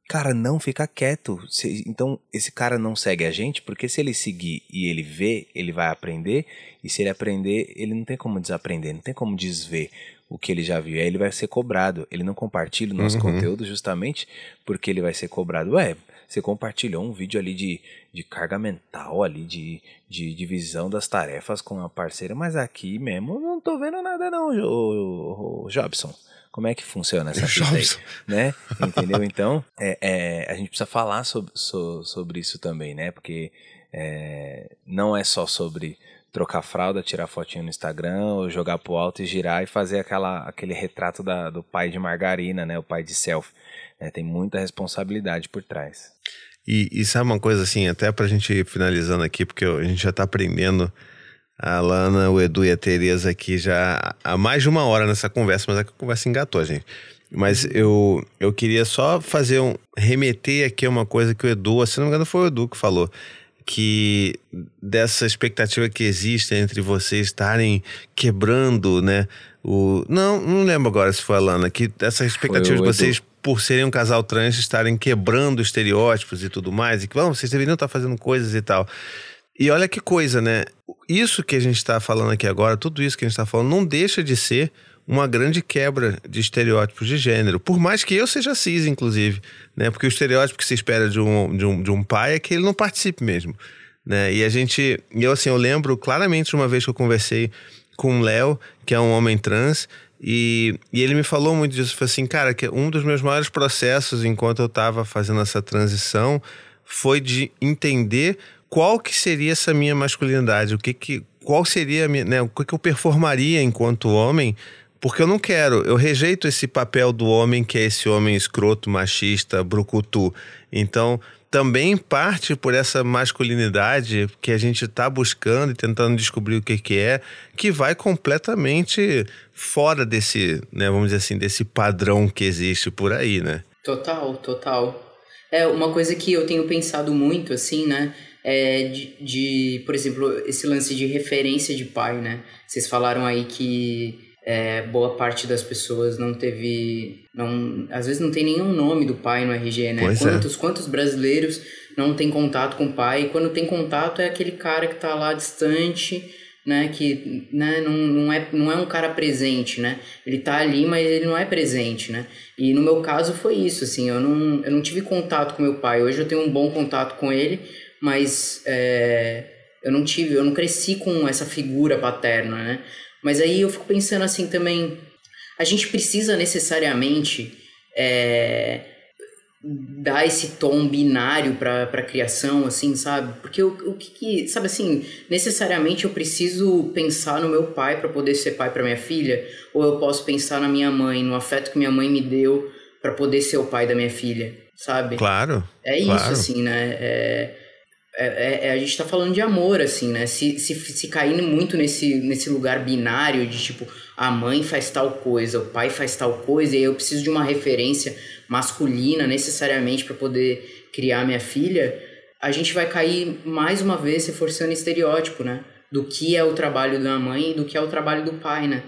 Cara, não fica quieto. Então, esse cara não segue a gente, porque se ele seguir e ele vê, ele vai aprender. E se ele aprender, ele não tem como desaprender, não tem como desver o que ele já viu. Aí ele vai ser cobrado. Ele não compartilha o nosso uhum. conteúdo justamente porque ele vai ser cobrado. Ué, você compartilhou um vídeo ali de, de carga mental, ali de, de divisão das tarefas com a parceira, mas aqui mesmo não tô vendo nada não, o, Jobson como é que funciona essa aí, né? Entendeu? Então, é, é, a gente precisa falar sobre, so, sobre isso também, né? Porque é, não é só sobre trocar fralda, tirar fotinho no Instagram, ou jogar pro alto e girar e fazer aquela, aquele retrato da, do pai de margarina, né? O pai de selfie. É, tem muita responsabilidade por trás. E, e sabe uma coisa assim, até pra gente ir finalizando aqui, porque a gente já tá aprendendo a Lana, o Edu e a Tereza aqui já há mais de uma hora nessa conversa, mas a conversa engatou, gente. Mas eu, eu queria só fazer um. remeter aqui a uma coisa que o Edu, se não me engano, foi o Edu que falou. Que dessa expectativa que existe entre vocês estarem quebrando, né? O, não, não lembro agora se foi a Lana, que essa expectativa de vocês, por serem um casal trans, estarem quebrando estereótipos e tudo mais, e que, vamos, vocês deveriam estar fazendo coisas e tal. E olha que coisa, né? Isso que a gente está falando aqui agora, tudo isso que a gente está falando, não deixa de ser uma grande quebra de estereótipos de gênero. Por mais que eu seja cis, inclusive, né? Porque o estereótipo que se espera de um, de um, de um pai é que ele não participe mesmo. Né? E a gente. Eu, assim, eu lembro claramente de uma vez que eu conversei com o Léo, que é um homem trans, e, e ele me falou muito disso. Foi assim, cara, que um dos meus maiores processos enquanto eu estava fazendo essa transição foi de entender qual que seria essa minha masculinidade, o que que, qual seria minha, né, o que, que eu performaria enquanto homem, porque eu não quero, eu rejeito esse papel do homem que é esse homem escroto, machista, brucutu. Então, também parte por essa masculinidade que a gente está buscando e tentando descobrir o que, que é, que vai completamente fora desse, né, vamos dizer assim, desse padrão que existe por aí, né? Total, total. É uma coisa que eu tenho pensado muito, assim, né? É de, de, por exemplo, esse lance de referência de pai, né? Vocês falaram aí que é, boa parte das pessoas não teve. Não, às vezes não tem nenhum nome do pai no RG, né? Pois é. quantos, quantos brasileiros não tem contato com o pai? E quando tem contato é aquele cara que tá lá distante, né? Que né, não, não, é, não é um cara presente, né? Ele tá ali, mas ele não é presente, né? E no meu caso foi isso, assim, eu não, eu não tive contato com meu pai. Hoje eu tenho um bom contato com ele, mas é, eu não tive, eu não cresci com essa figura paterna, né? Mas aí eu fico pensando assim também, a gente precisa necessariamente é, dar esse tom binário para a criação, assim, sabe? Porque o, o que, que, sabe assim, necessariamente eu preciso pensar no meu pai para poder ser pai para minha filha, ou eu posso pensar na minha mãe, no afeto que minha mãe me deu para poder ser o pai da minha filha, sabe? Claro. É claro. isso, assim, né? É, é, é, a gente tá falando de amor, assim, né? Se, se, se cair muito nesse, nesse lugar binário de tipo, a mãe faz tal coisa, o pai faz tal coisa, e eu preciso de uma referência masculina necessariamente para poder criar minha filha, a gente vai cair mais uma vez reforçando estereótipo, né? Do que é o trabalho da mãe e do que é o trabalho do pai, né?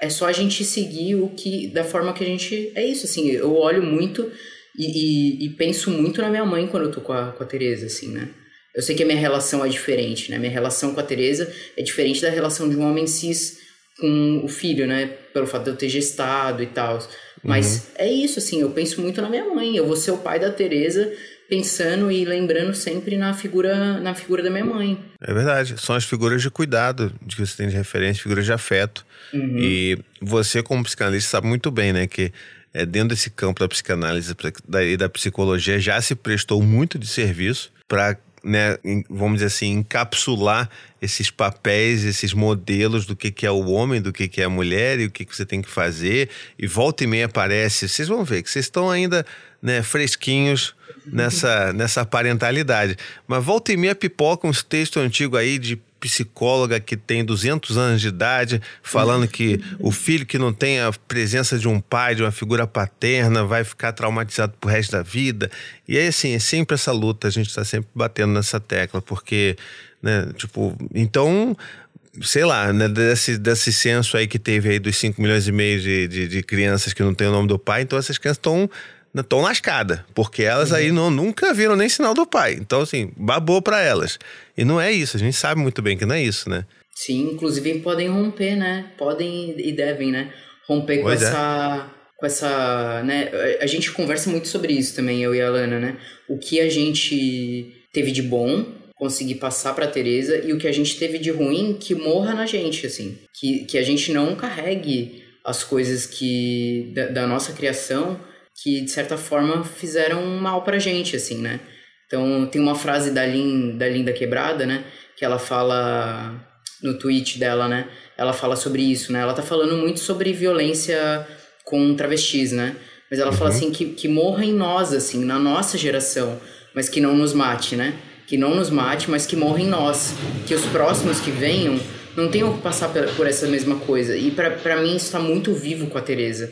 É só a gente seguir o que, da forma que a gente. É isso, assim, eu olho muito e, e, e penso muito na minha mãe quando eu tô com a, com a Tereza, assim, né? Eu sei que a minha relação é diferente, né? Minha relação com a Tereza é diferente da relação de um homem cis com o filho, né? Pelo fato de eu ter gestado e tal. Mas uhum. é isso, assim, eu penso muito na minha mãe. Eu vou ser o pai da Tereza pensando e lembrando sempre na figura, na figura da minha mãe. É verdade. São as figuras de cuidado de que você tem de referência, figuras de afeto. Uhum. E você, como psicanalista, sabe muito bem, né? Que é, dentro desse campo da psicanálise e da psicologia já se prestou muito de serviço para né, vamos dizer assim, encapsular esses papéis, esses modelos do que, que é o homem, do que, que é a mulher e o que, que você tem que fazer. E volta e meia aparece. Vocês vão ver que vocês estão ainda né, fresquinhos nessa, nessa parentalidade. Mas volta e meia pipoca uns textos antigos aí de psicóloga que tem 200 anos de idade, falando que o filho que não tem a presença de um pai, de uma figura paterna, vai ficar traumatizado pro resto da vida. E aí, assim, é sempre essa luta, a gente está sempre batendo nessa tecla, porque, né, tipo, então sei lá, né, desse, desse censo aí que teve aí dos 5 milhões e meio de, de, de, crianças que não tem o nome do pai, então essas crianças estão estão lascadas, porque elas uhum. aí não, nunca viram nem sinal do pai. Então, assim, babou para elas. E não é isso, a gente sabe muito bem que não é isso, né? Sim, inclusive podem romper, né? Podem e devem, né? Romper pois com é. essa. Com essa. Né? A gente conversa muito sobre isso também, eu e a Lana, né? O que a gente teve de bom, conseguir passar para Teresa e o que a gente teve de ruim que morra na gente assim que, que a gente não carregue as coisas que da, da nossa criação que de certa forma fizeram mal pra gente, assim, né? Então tem uma frase da Lin, da Linda Quebrada, né? Que ela fala no tweet dela, né? Ela fala sobre isso, né? Ela tá falando muito sobre violência com travestis, né? Mas ela uhum. fala assim que, que morra em nós, assim, na nossa geração, mas que não nos mate, né? Que não nos mate, mas que morra em nós. Que os próximos que venham não tenham que passar por essa mesma coisa. E para mim isso tá muito vivo com a Teresa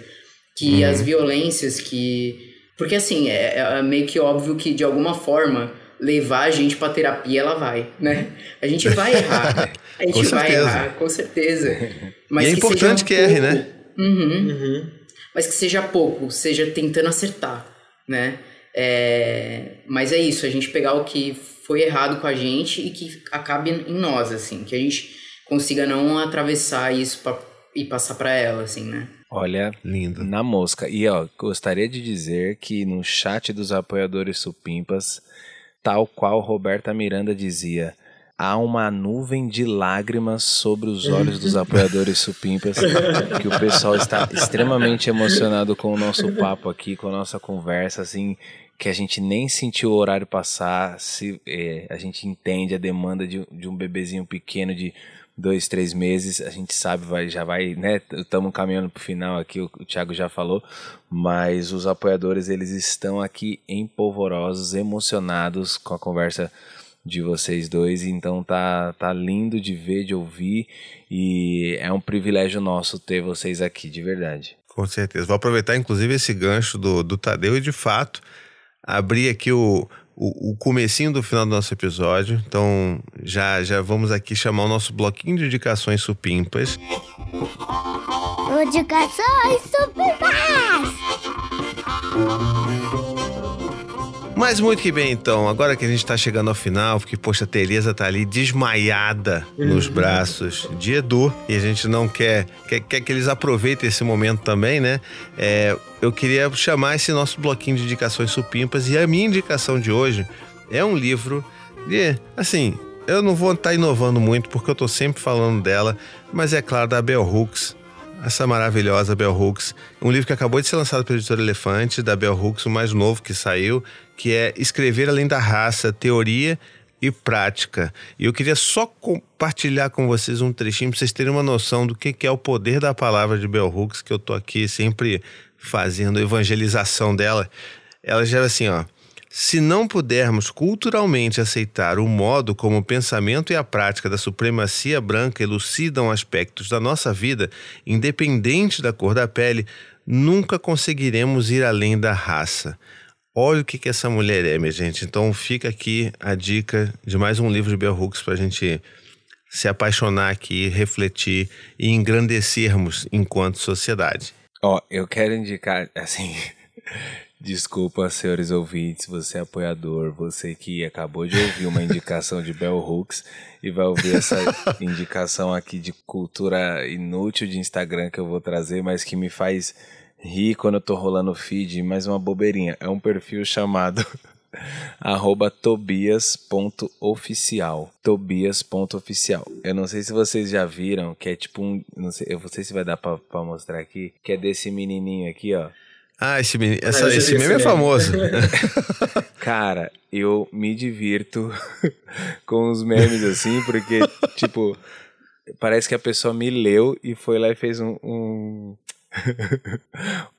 que uhum. as violências que. Porque assim, é, é, meio que óbvio que de alguma forma levar a gente pra terapia ela vai, né? A gente vai errar. A gente vai certeza. errar, com certeza. Mas e é que importante que erre, né? Uhum. Uhum. Mas que seja pouco, seja tentando acertar, né? É... Mas é isso, a gente pegar o que foi errado com a gente e que acabe em nós, assim, que a gente consiga não atravessar isso pra... e passar para ela, assim, né? Olha, lindo. Na mosca. E ó, gostaria de dizer que no chat dos apoiadores supimpas, tal qual Roberta Miranda dizia, há uma nuvem de lágrimas sobre os olhos dos apoiadores supimpas, que o pessoal está extremamente emocionado com o nosso papo aqui, com a nossa conversa, assim, que a gente nem sentiu o horário passar, se é, a gente entende a demanda de, de um bebezinho pequeno de dois, três meses, a gente sabe, vai, já vai, né? Estamos caminhando para o final aqui, o, o Thiago já falou, mas os apoiadores eles estão aqui empolvorosos, emocionados com a conversa de vocês dois, então tá, tá lindo de ver, de ouvir e é um privilégio nosso ter vocês aqui, de verdade. Com certeza. Vou aproveitar, inclusive, esse gancho do, do Tadeu e, de fato, abrir aqui o, o, o comecinho do final do nosso episódio. Então, já, já vamos aqui chamar o nosso bloquinho de indicações supimpas. Indicações supimpas! Mas muito que bem, então. Agora que a gente tá chegando ao final, porque, poxa, a Tereza tá ali desmaiada nos uhum. braços de Edu. E a gente não quer, quer, quer que eles aproveitem esse momento também, né? É, eu queria chamar esse nosso bloquinho de indicações supimpas. E a minha indicação de hoje é um livro de, assim, eu não vou estar tá inovando muito, porque eu tô sempre falando dela. Mas é claro, da Bell Hooks essa maravilhosa Bell Hooks. Um livro que acabou de ser lançado pela editora Elefante, da Bell Hooks, o mais novo que saiu, que é Escrever Além da Raça, Teoria e Prática. E eu queria só compartilhar com vocês um trechinho para vocês terem uma noção do que é o poder da palavra de Bell Hooks, que eu tô aqui sempre fazendo evangelização dela. Ela já assim, ó. Se não pudermos culturalmente aceitar o modo como o pensamento e a prática da supremacia branca elucidam aspectos da nossa vida, independente da cor da pele, nunca conseguiremos ir além da raça. Olha o que, que essa mulher é, minha gente. Então fica aqui a dica de mais um livro de Bell Hooks para a gente se apaixonar aqui, refletir e engrandecermos enquanto sociedade. Ó, oh, eu quero indicar, assim, Desculpa, senhores ouvintes, você é apoiador, você que acabou de ouvir uma indicação de Bell Hooks e vai ouvir essa indicação aqui de cultura inútil de Instagram que eu vou trazer, mas que me faz rir quando eu tô rolando o feed, mais uma bobeirinha. É um perfil chamado arroba tobias.oficial tobias.oficial eu não sei se vocês já viram que é tipo um não sei, eu não sei se vai dar pra, pra mostrar aqui que é desse menininho aqui ó ah, esse, meme, essa, ah, esse meme é famoso. Cara, eu me divirto com os memes assim, porque, tipo, parece que a pessoa me leu e foi lá e fez um, um...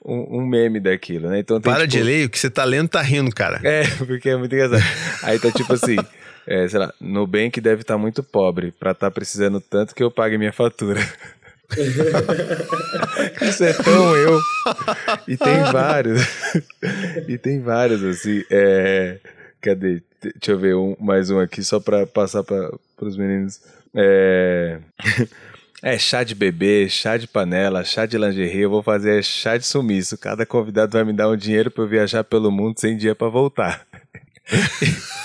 um, meme daquilo, né? Então tem, Para tipo... de ler, o que você tá lendo tá rindo, cara. É, porque é muito engraçado. Aí tá tipo assim, é, sei lá, Nubank deve estar tá muito pobre pra estar tá precisando tanto que eu pague minha fatura. Isso é tão eu. E tem vários. e tem vários, assim. É... Cadê? Deixa eu ver um, mais um aqui, só pra passar para os meninos. É... é chá de bebê, chá de panela, chá de lingerie. Eu vou fazer chá de sumiço. Cada convidado vai me dar um dinheiro para eu viajar pelo mundo sem dia para voltar.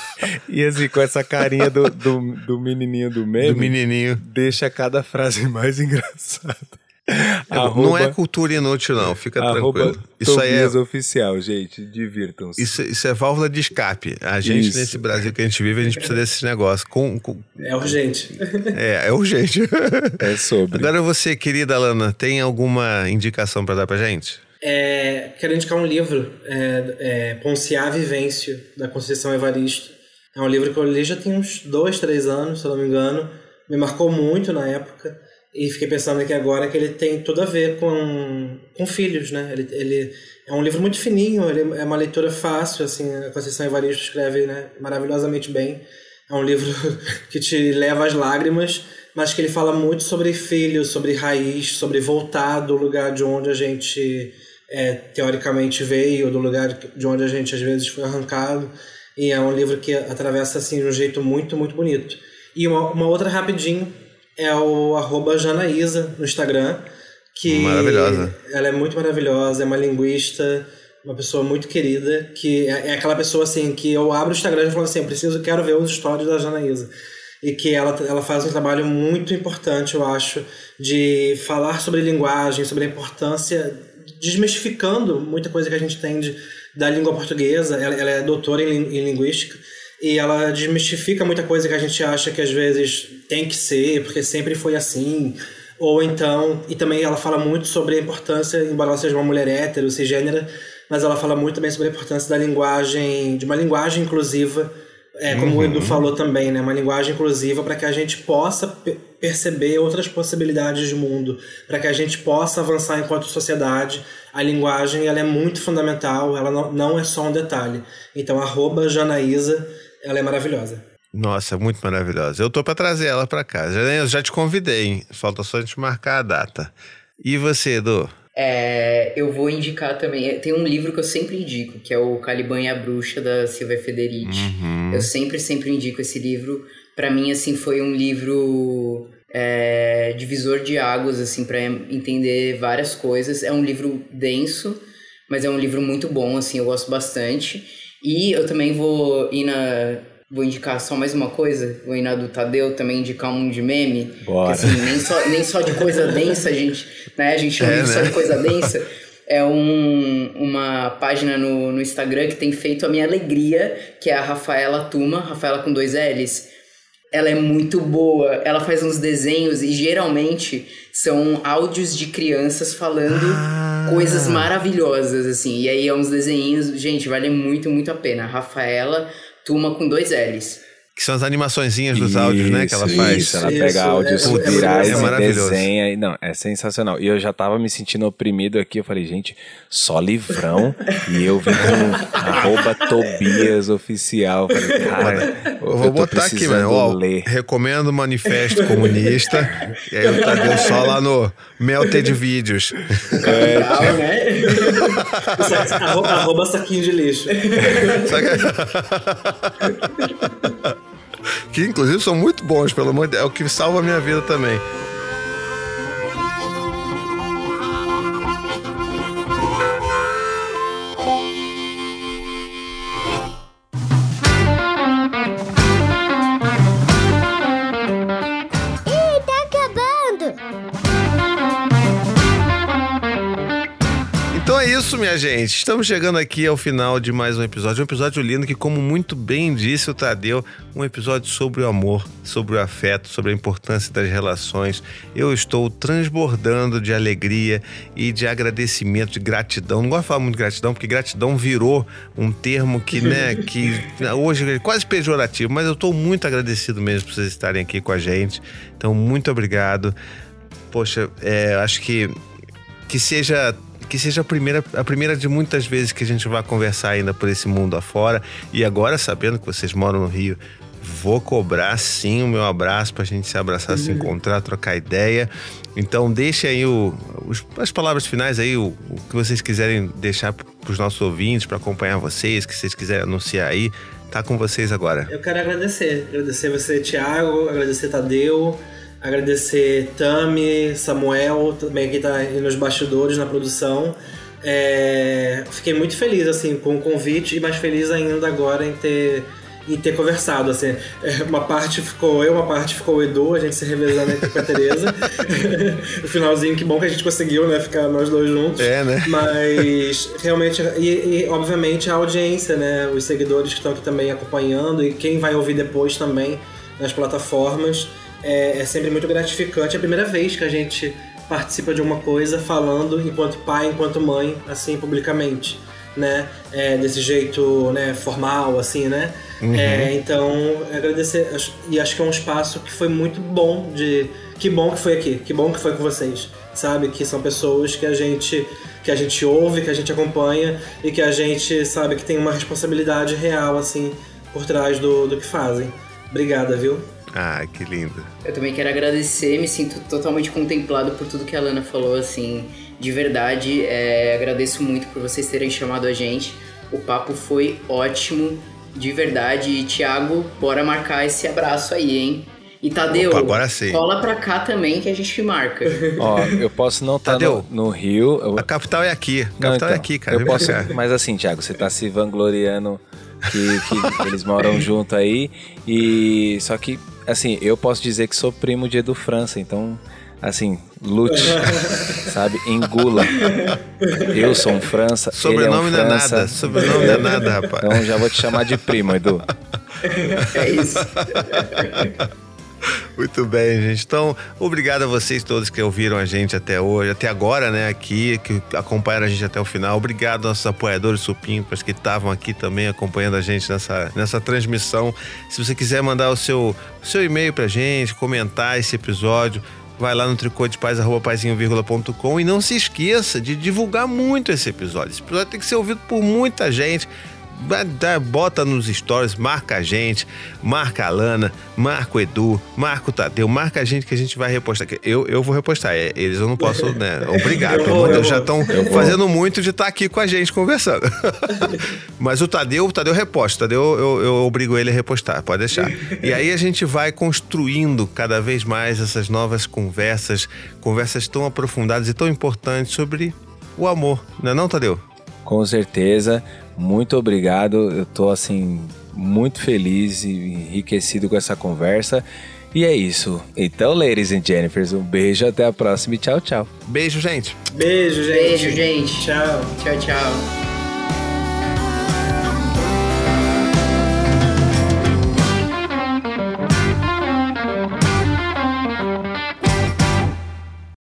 E assim, com essa carinha do, do, do menininho do meme. Do menininho. Deixa cada frase mais engraçada. É, arroba, não é cultura inútil, não, fica tranquilo. Isso aí é oficial, gente. Divirtam-se. Isso, isso é válvula de escape. A gente, isso. nesse Brasil que a gente vive, a gente precisa desses negócios. Com, com... É urgente. É, é urgente. É sobre. Agora você, querida Alana, tem alguma indicação para dar pra gente? É, quero indicar um livro, é, é Ponciá Vivêncio, da Conceição Evaristo. É um livro que eu li já tem uns dois, três anos, se eu não me engano. Me marcou muito na época. E fiquei pensando aqui agora que ele tem tudo a ver com, com filhos, né? Ele, ele é um livro muito fininho, ele é uma leitura fácil, assim. A Conceição Evaristo escreve né, maravilhosamente bem. É um livro que te leva às lágrimas, mas que ele fala muito sobre filhos, sobre raiz, sobre voltar do lugar de onde a gente é, teoricamente veio, do lugar de onde a gente às vezes foi arrancado. E é um livro que atravessa assim de um jeito muito, muito bonito. E uma, uma outra rapidinho é o arroba Janaísa no Instagram. Que maravilhosa. Ela é muito maravilhosa, é uma linguista, uma pessoa muito querida, que é, é aquela pessoa assim que eu abro o Instagram e falo assim, preciso, quero ver os stories da Janaísa. E que ela, ela faz um trabalho muito importante, eu acho, de falar sobre linguagem, sobre a importância, desmistificando muita coisa que a gente tem de da língua portuguesa, ela, ela é doutora em, em linguística, e ela desmistifica muita coisa que a gente acha que às vezes tem que ser, porque sempre foi assim. Ou então, e também ela fala muito sobre a importância, embora ela seja uma mulher hétero, cisgênera, mas ela fala muito também sobre a importância da linguagem, de uma linguagem inclusiva, é, como uhum. o Edu uhum. falou também, né? Uma linguagem inclusiva para que a gente possa perceber outras possibilidades de mundo, para que a gente possa avançar enquanto sociedade a linguagem ela é muito fundamental, ela não, não é só um detalhe. Então, arroba Janaísa, ela é maravilhosa. Nossa, muito maravilhosa. Eu tô para trazer ela para cá. Já, já te convidei, hein? falta só a gente marcar a data. E você, Edu? É, eu vou indicar também. Tem um livro que eu sempre indico, que é o Caliban e a Bruxa, da Silvia Federici. Uhum. Eu sempre, sempre indico esse livro. Para mim, assim, foi um livro é, divisor de águas, assim, para entender várias coisas. É um livro denso, mas é um livro muito bom, assim, eu gosto bastante. E eu também vou ir na Vou indicar só mais uma coisa, vou ir na do Tadeu também indicar um de meme. Bora. Assim, nem só, nem só de coisa densa, a gente, né? A gente não É, vive só né? de coisa densa. É um, uma página no, no Instagram que tem feito a minha alegria, que é a Rafaela Tuma, Rafaela com dois L's. Ela é muito boa, ela faz uns desenhos e geralmente são áudios de crianças falando Ah. coisas maravilhosas, assim. E aí é uns desenhinhos, gente, vale muito, muito a pena. Rafaela Tuma com dois L's. Que são as animaçõezinhas dos áudios, né? Que ela Isso, faz. Isso, ela Isso, pega é- áudios é- é virais é e maravilhoso. desenha. E, não, é sensacional. E eu já tava me sentindo oprimido aqui. Eu falei, gente, só livrão. e eu vim com arroba Tobias oficial. Eu falei, cara, Eu vou tô botar aqui, mano. Ó, ler. recomendo o Manifesto Comunista. e aí o Tadeu só lá no Melted Vídeos. Legal, né? Arroba, arroba saquinho de lixo. que inclusive são muito bons, pelo amor de Deus. É o que salva a minha vida também. Minha gente. Estamos chegando aqui ao final de mais um episódio. Um episódio lindo que, como muito bem disse o Tadeu, um episódio sobre o amor, sobre o afeto, sobre a importância das relações. Eu estou transbordando de alegria e de agradecimento, de gratidão. Não gosto de falar muito de gratidão, porque gratidão virou um termo que, né, que hoje é quase pejorativo, mas eu estou muito agradecido mesmo por vocês estarem aqui com a gente. Então, muito obrigado. Poxa, é, acho que que seja que seja a primeira, a primeira de muitas vezes que a gente vai conversar ainda por esse mundo afora. E agora, sabendo que vocês moram no Rio, vou cobrar sim o meu abraço pra gente se abraçar, se encontrar, trocar ideia. Então deixe aí o, os- as palavras finais aí, o, o que vocês quiserem deixar pros nossos ouvintes, para acompanhar vocês, que vocês quiserem anunciar aí. Tá com vocês agora. Eu quero agradecer. Agradecer você, Thiago, agradecer Tadeu, agradecer Tami, Samuel, também que tá aí nos bastidores, na produção. É, Fiquei muito feliz assim com o convite e mais feliz ainda agora em ter em ter conversado, assim, É, uma parte ficou eu, uma parte ficou o Edu, a gente se revezando aqui com a Tereza. no finalzinho, que bom que a gente conseguiu, né, ficar nós dois juntos. É, né? Mas realmente, e, e, obviamente a audiência, né? Os seguidores que estão aqui também acompanhando e quem vai ouvir depois também nas plataformas. É, é sempre muito gratificante. É a primeira vez que a gente participa de uma coisa falando enquanto pai, enquanto mãe, assim, publicamente. Né? É, desse jeito né, formal, assim, né? É, então, agradecer. E acho que é um espaço que foi muito bom de. Que bom que foi aqui, que bom que foi com vocês. Sabe? Que são pessoas que a gente que a gente ouve, que a gente acompanha e que a gente sabe que tem uma responsabilidade real, assim, por trás do, do que fazem. Obrigada, viu? Ah, que lindo. Eu também quero agradecer, me sinto totalmente contemplado por tudo que a Lana falou, assim, de verdade. é, agradeço muito por vocês terem chamado a gente. O papo foi ótimo, de verdade. E, Thiago, bora marcar esse abraço aí, hein? E Tadeu, Opa, agora sim. cola pra cá também que a gente marca. Ó, eu posso não estar Tadeu. no, no Rio. eu- A capital é aqui. A Não, capital é então, aqui, cara. Eu posso, mas assim, Thiago, você tá se vangloriando que, que eles moram junto aí. E só que, assim, eu posso dizer que sou primo de Edu França, então, assim, lute, sabe? Engula. Eu sou um França. Sobrenome ele é não um é França. nada. Sobrenome não é nada, rapaz. Então já vou te chamar de primo, Edu. é isso. Muito bem, gente. Então, obrigado a vocês todos que ouviram a gente até hoje, até agora, né, aqui, que acompanharam a gente até o final. Obrigado aos nossos apoiadores supimpas que estavam aqui também acompanhando a gente nessa, nessa transmissão. Se você quiser mandar o seu, seu e-mail pra gente, comentar esse episódio, vai lá no tricôdepaz.com e não se esqueça de divulgar muito esse episódio. Esse episódio tem que ser ouvido por muita gente. Bota nos stories, marca a gente, marca a Lana, marca o Edu, marca o Tadeu, marca a gente que a gente vai repostar. Eu, eu vou repostar, é, eles eu não posso, né? Obrigado, pelo amor de Deus, já estão fazendo muito de estar tá aqui com a gente conversando. Mas o Tadeu, o Tadeu reposta, o Tadeu eu, eu obrigo ele a repostar, pode deixar. E aí a gente vai construindo cada vez mais essas novas conversas, conversas tão aprofundadas e tão importantes sobre o amor, não é não, Tadeu? Com certeza. Muito obrigado. Eu tô assim muito feliz e enriquecido com essa conversa. E é isso. Então, ladies and Jennifers, um beijo, até a próxima e tchau, tchau. Beijo, gente. Beijo, gente. Beijo, gente. Tchau. Tchau, tchau.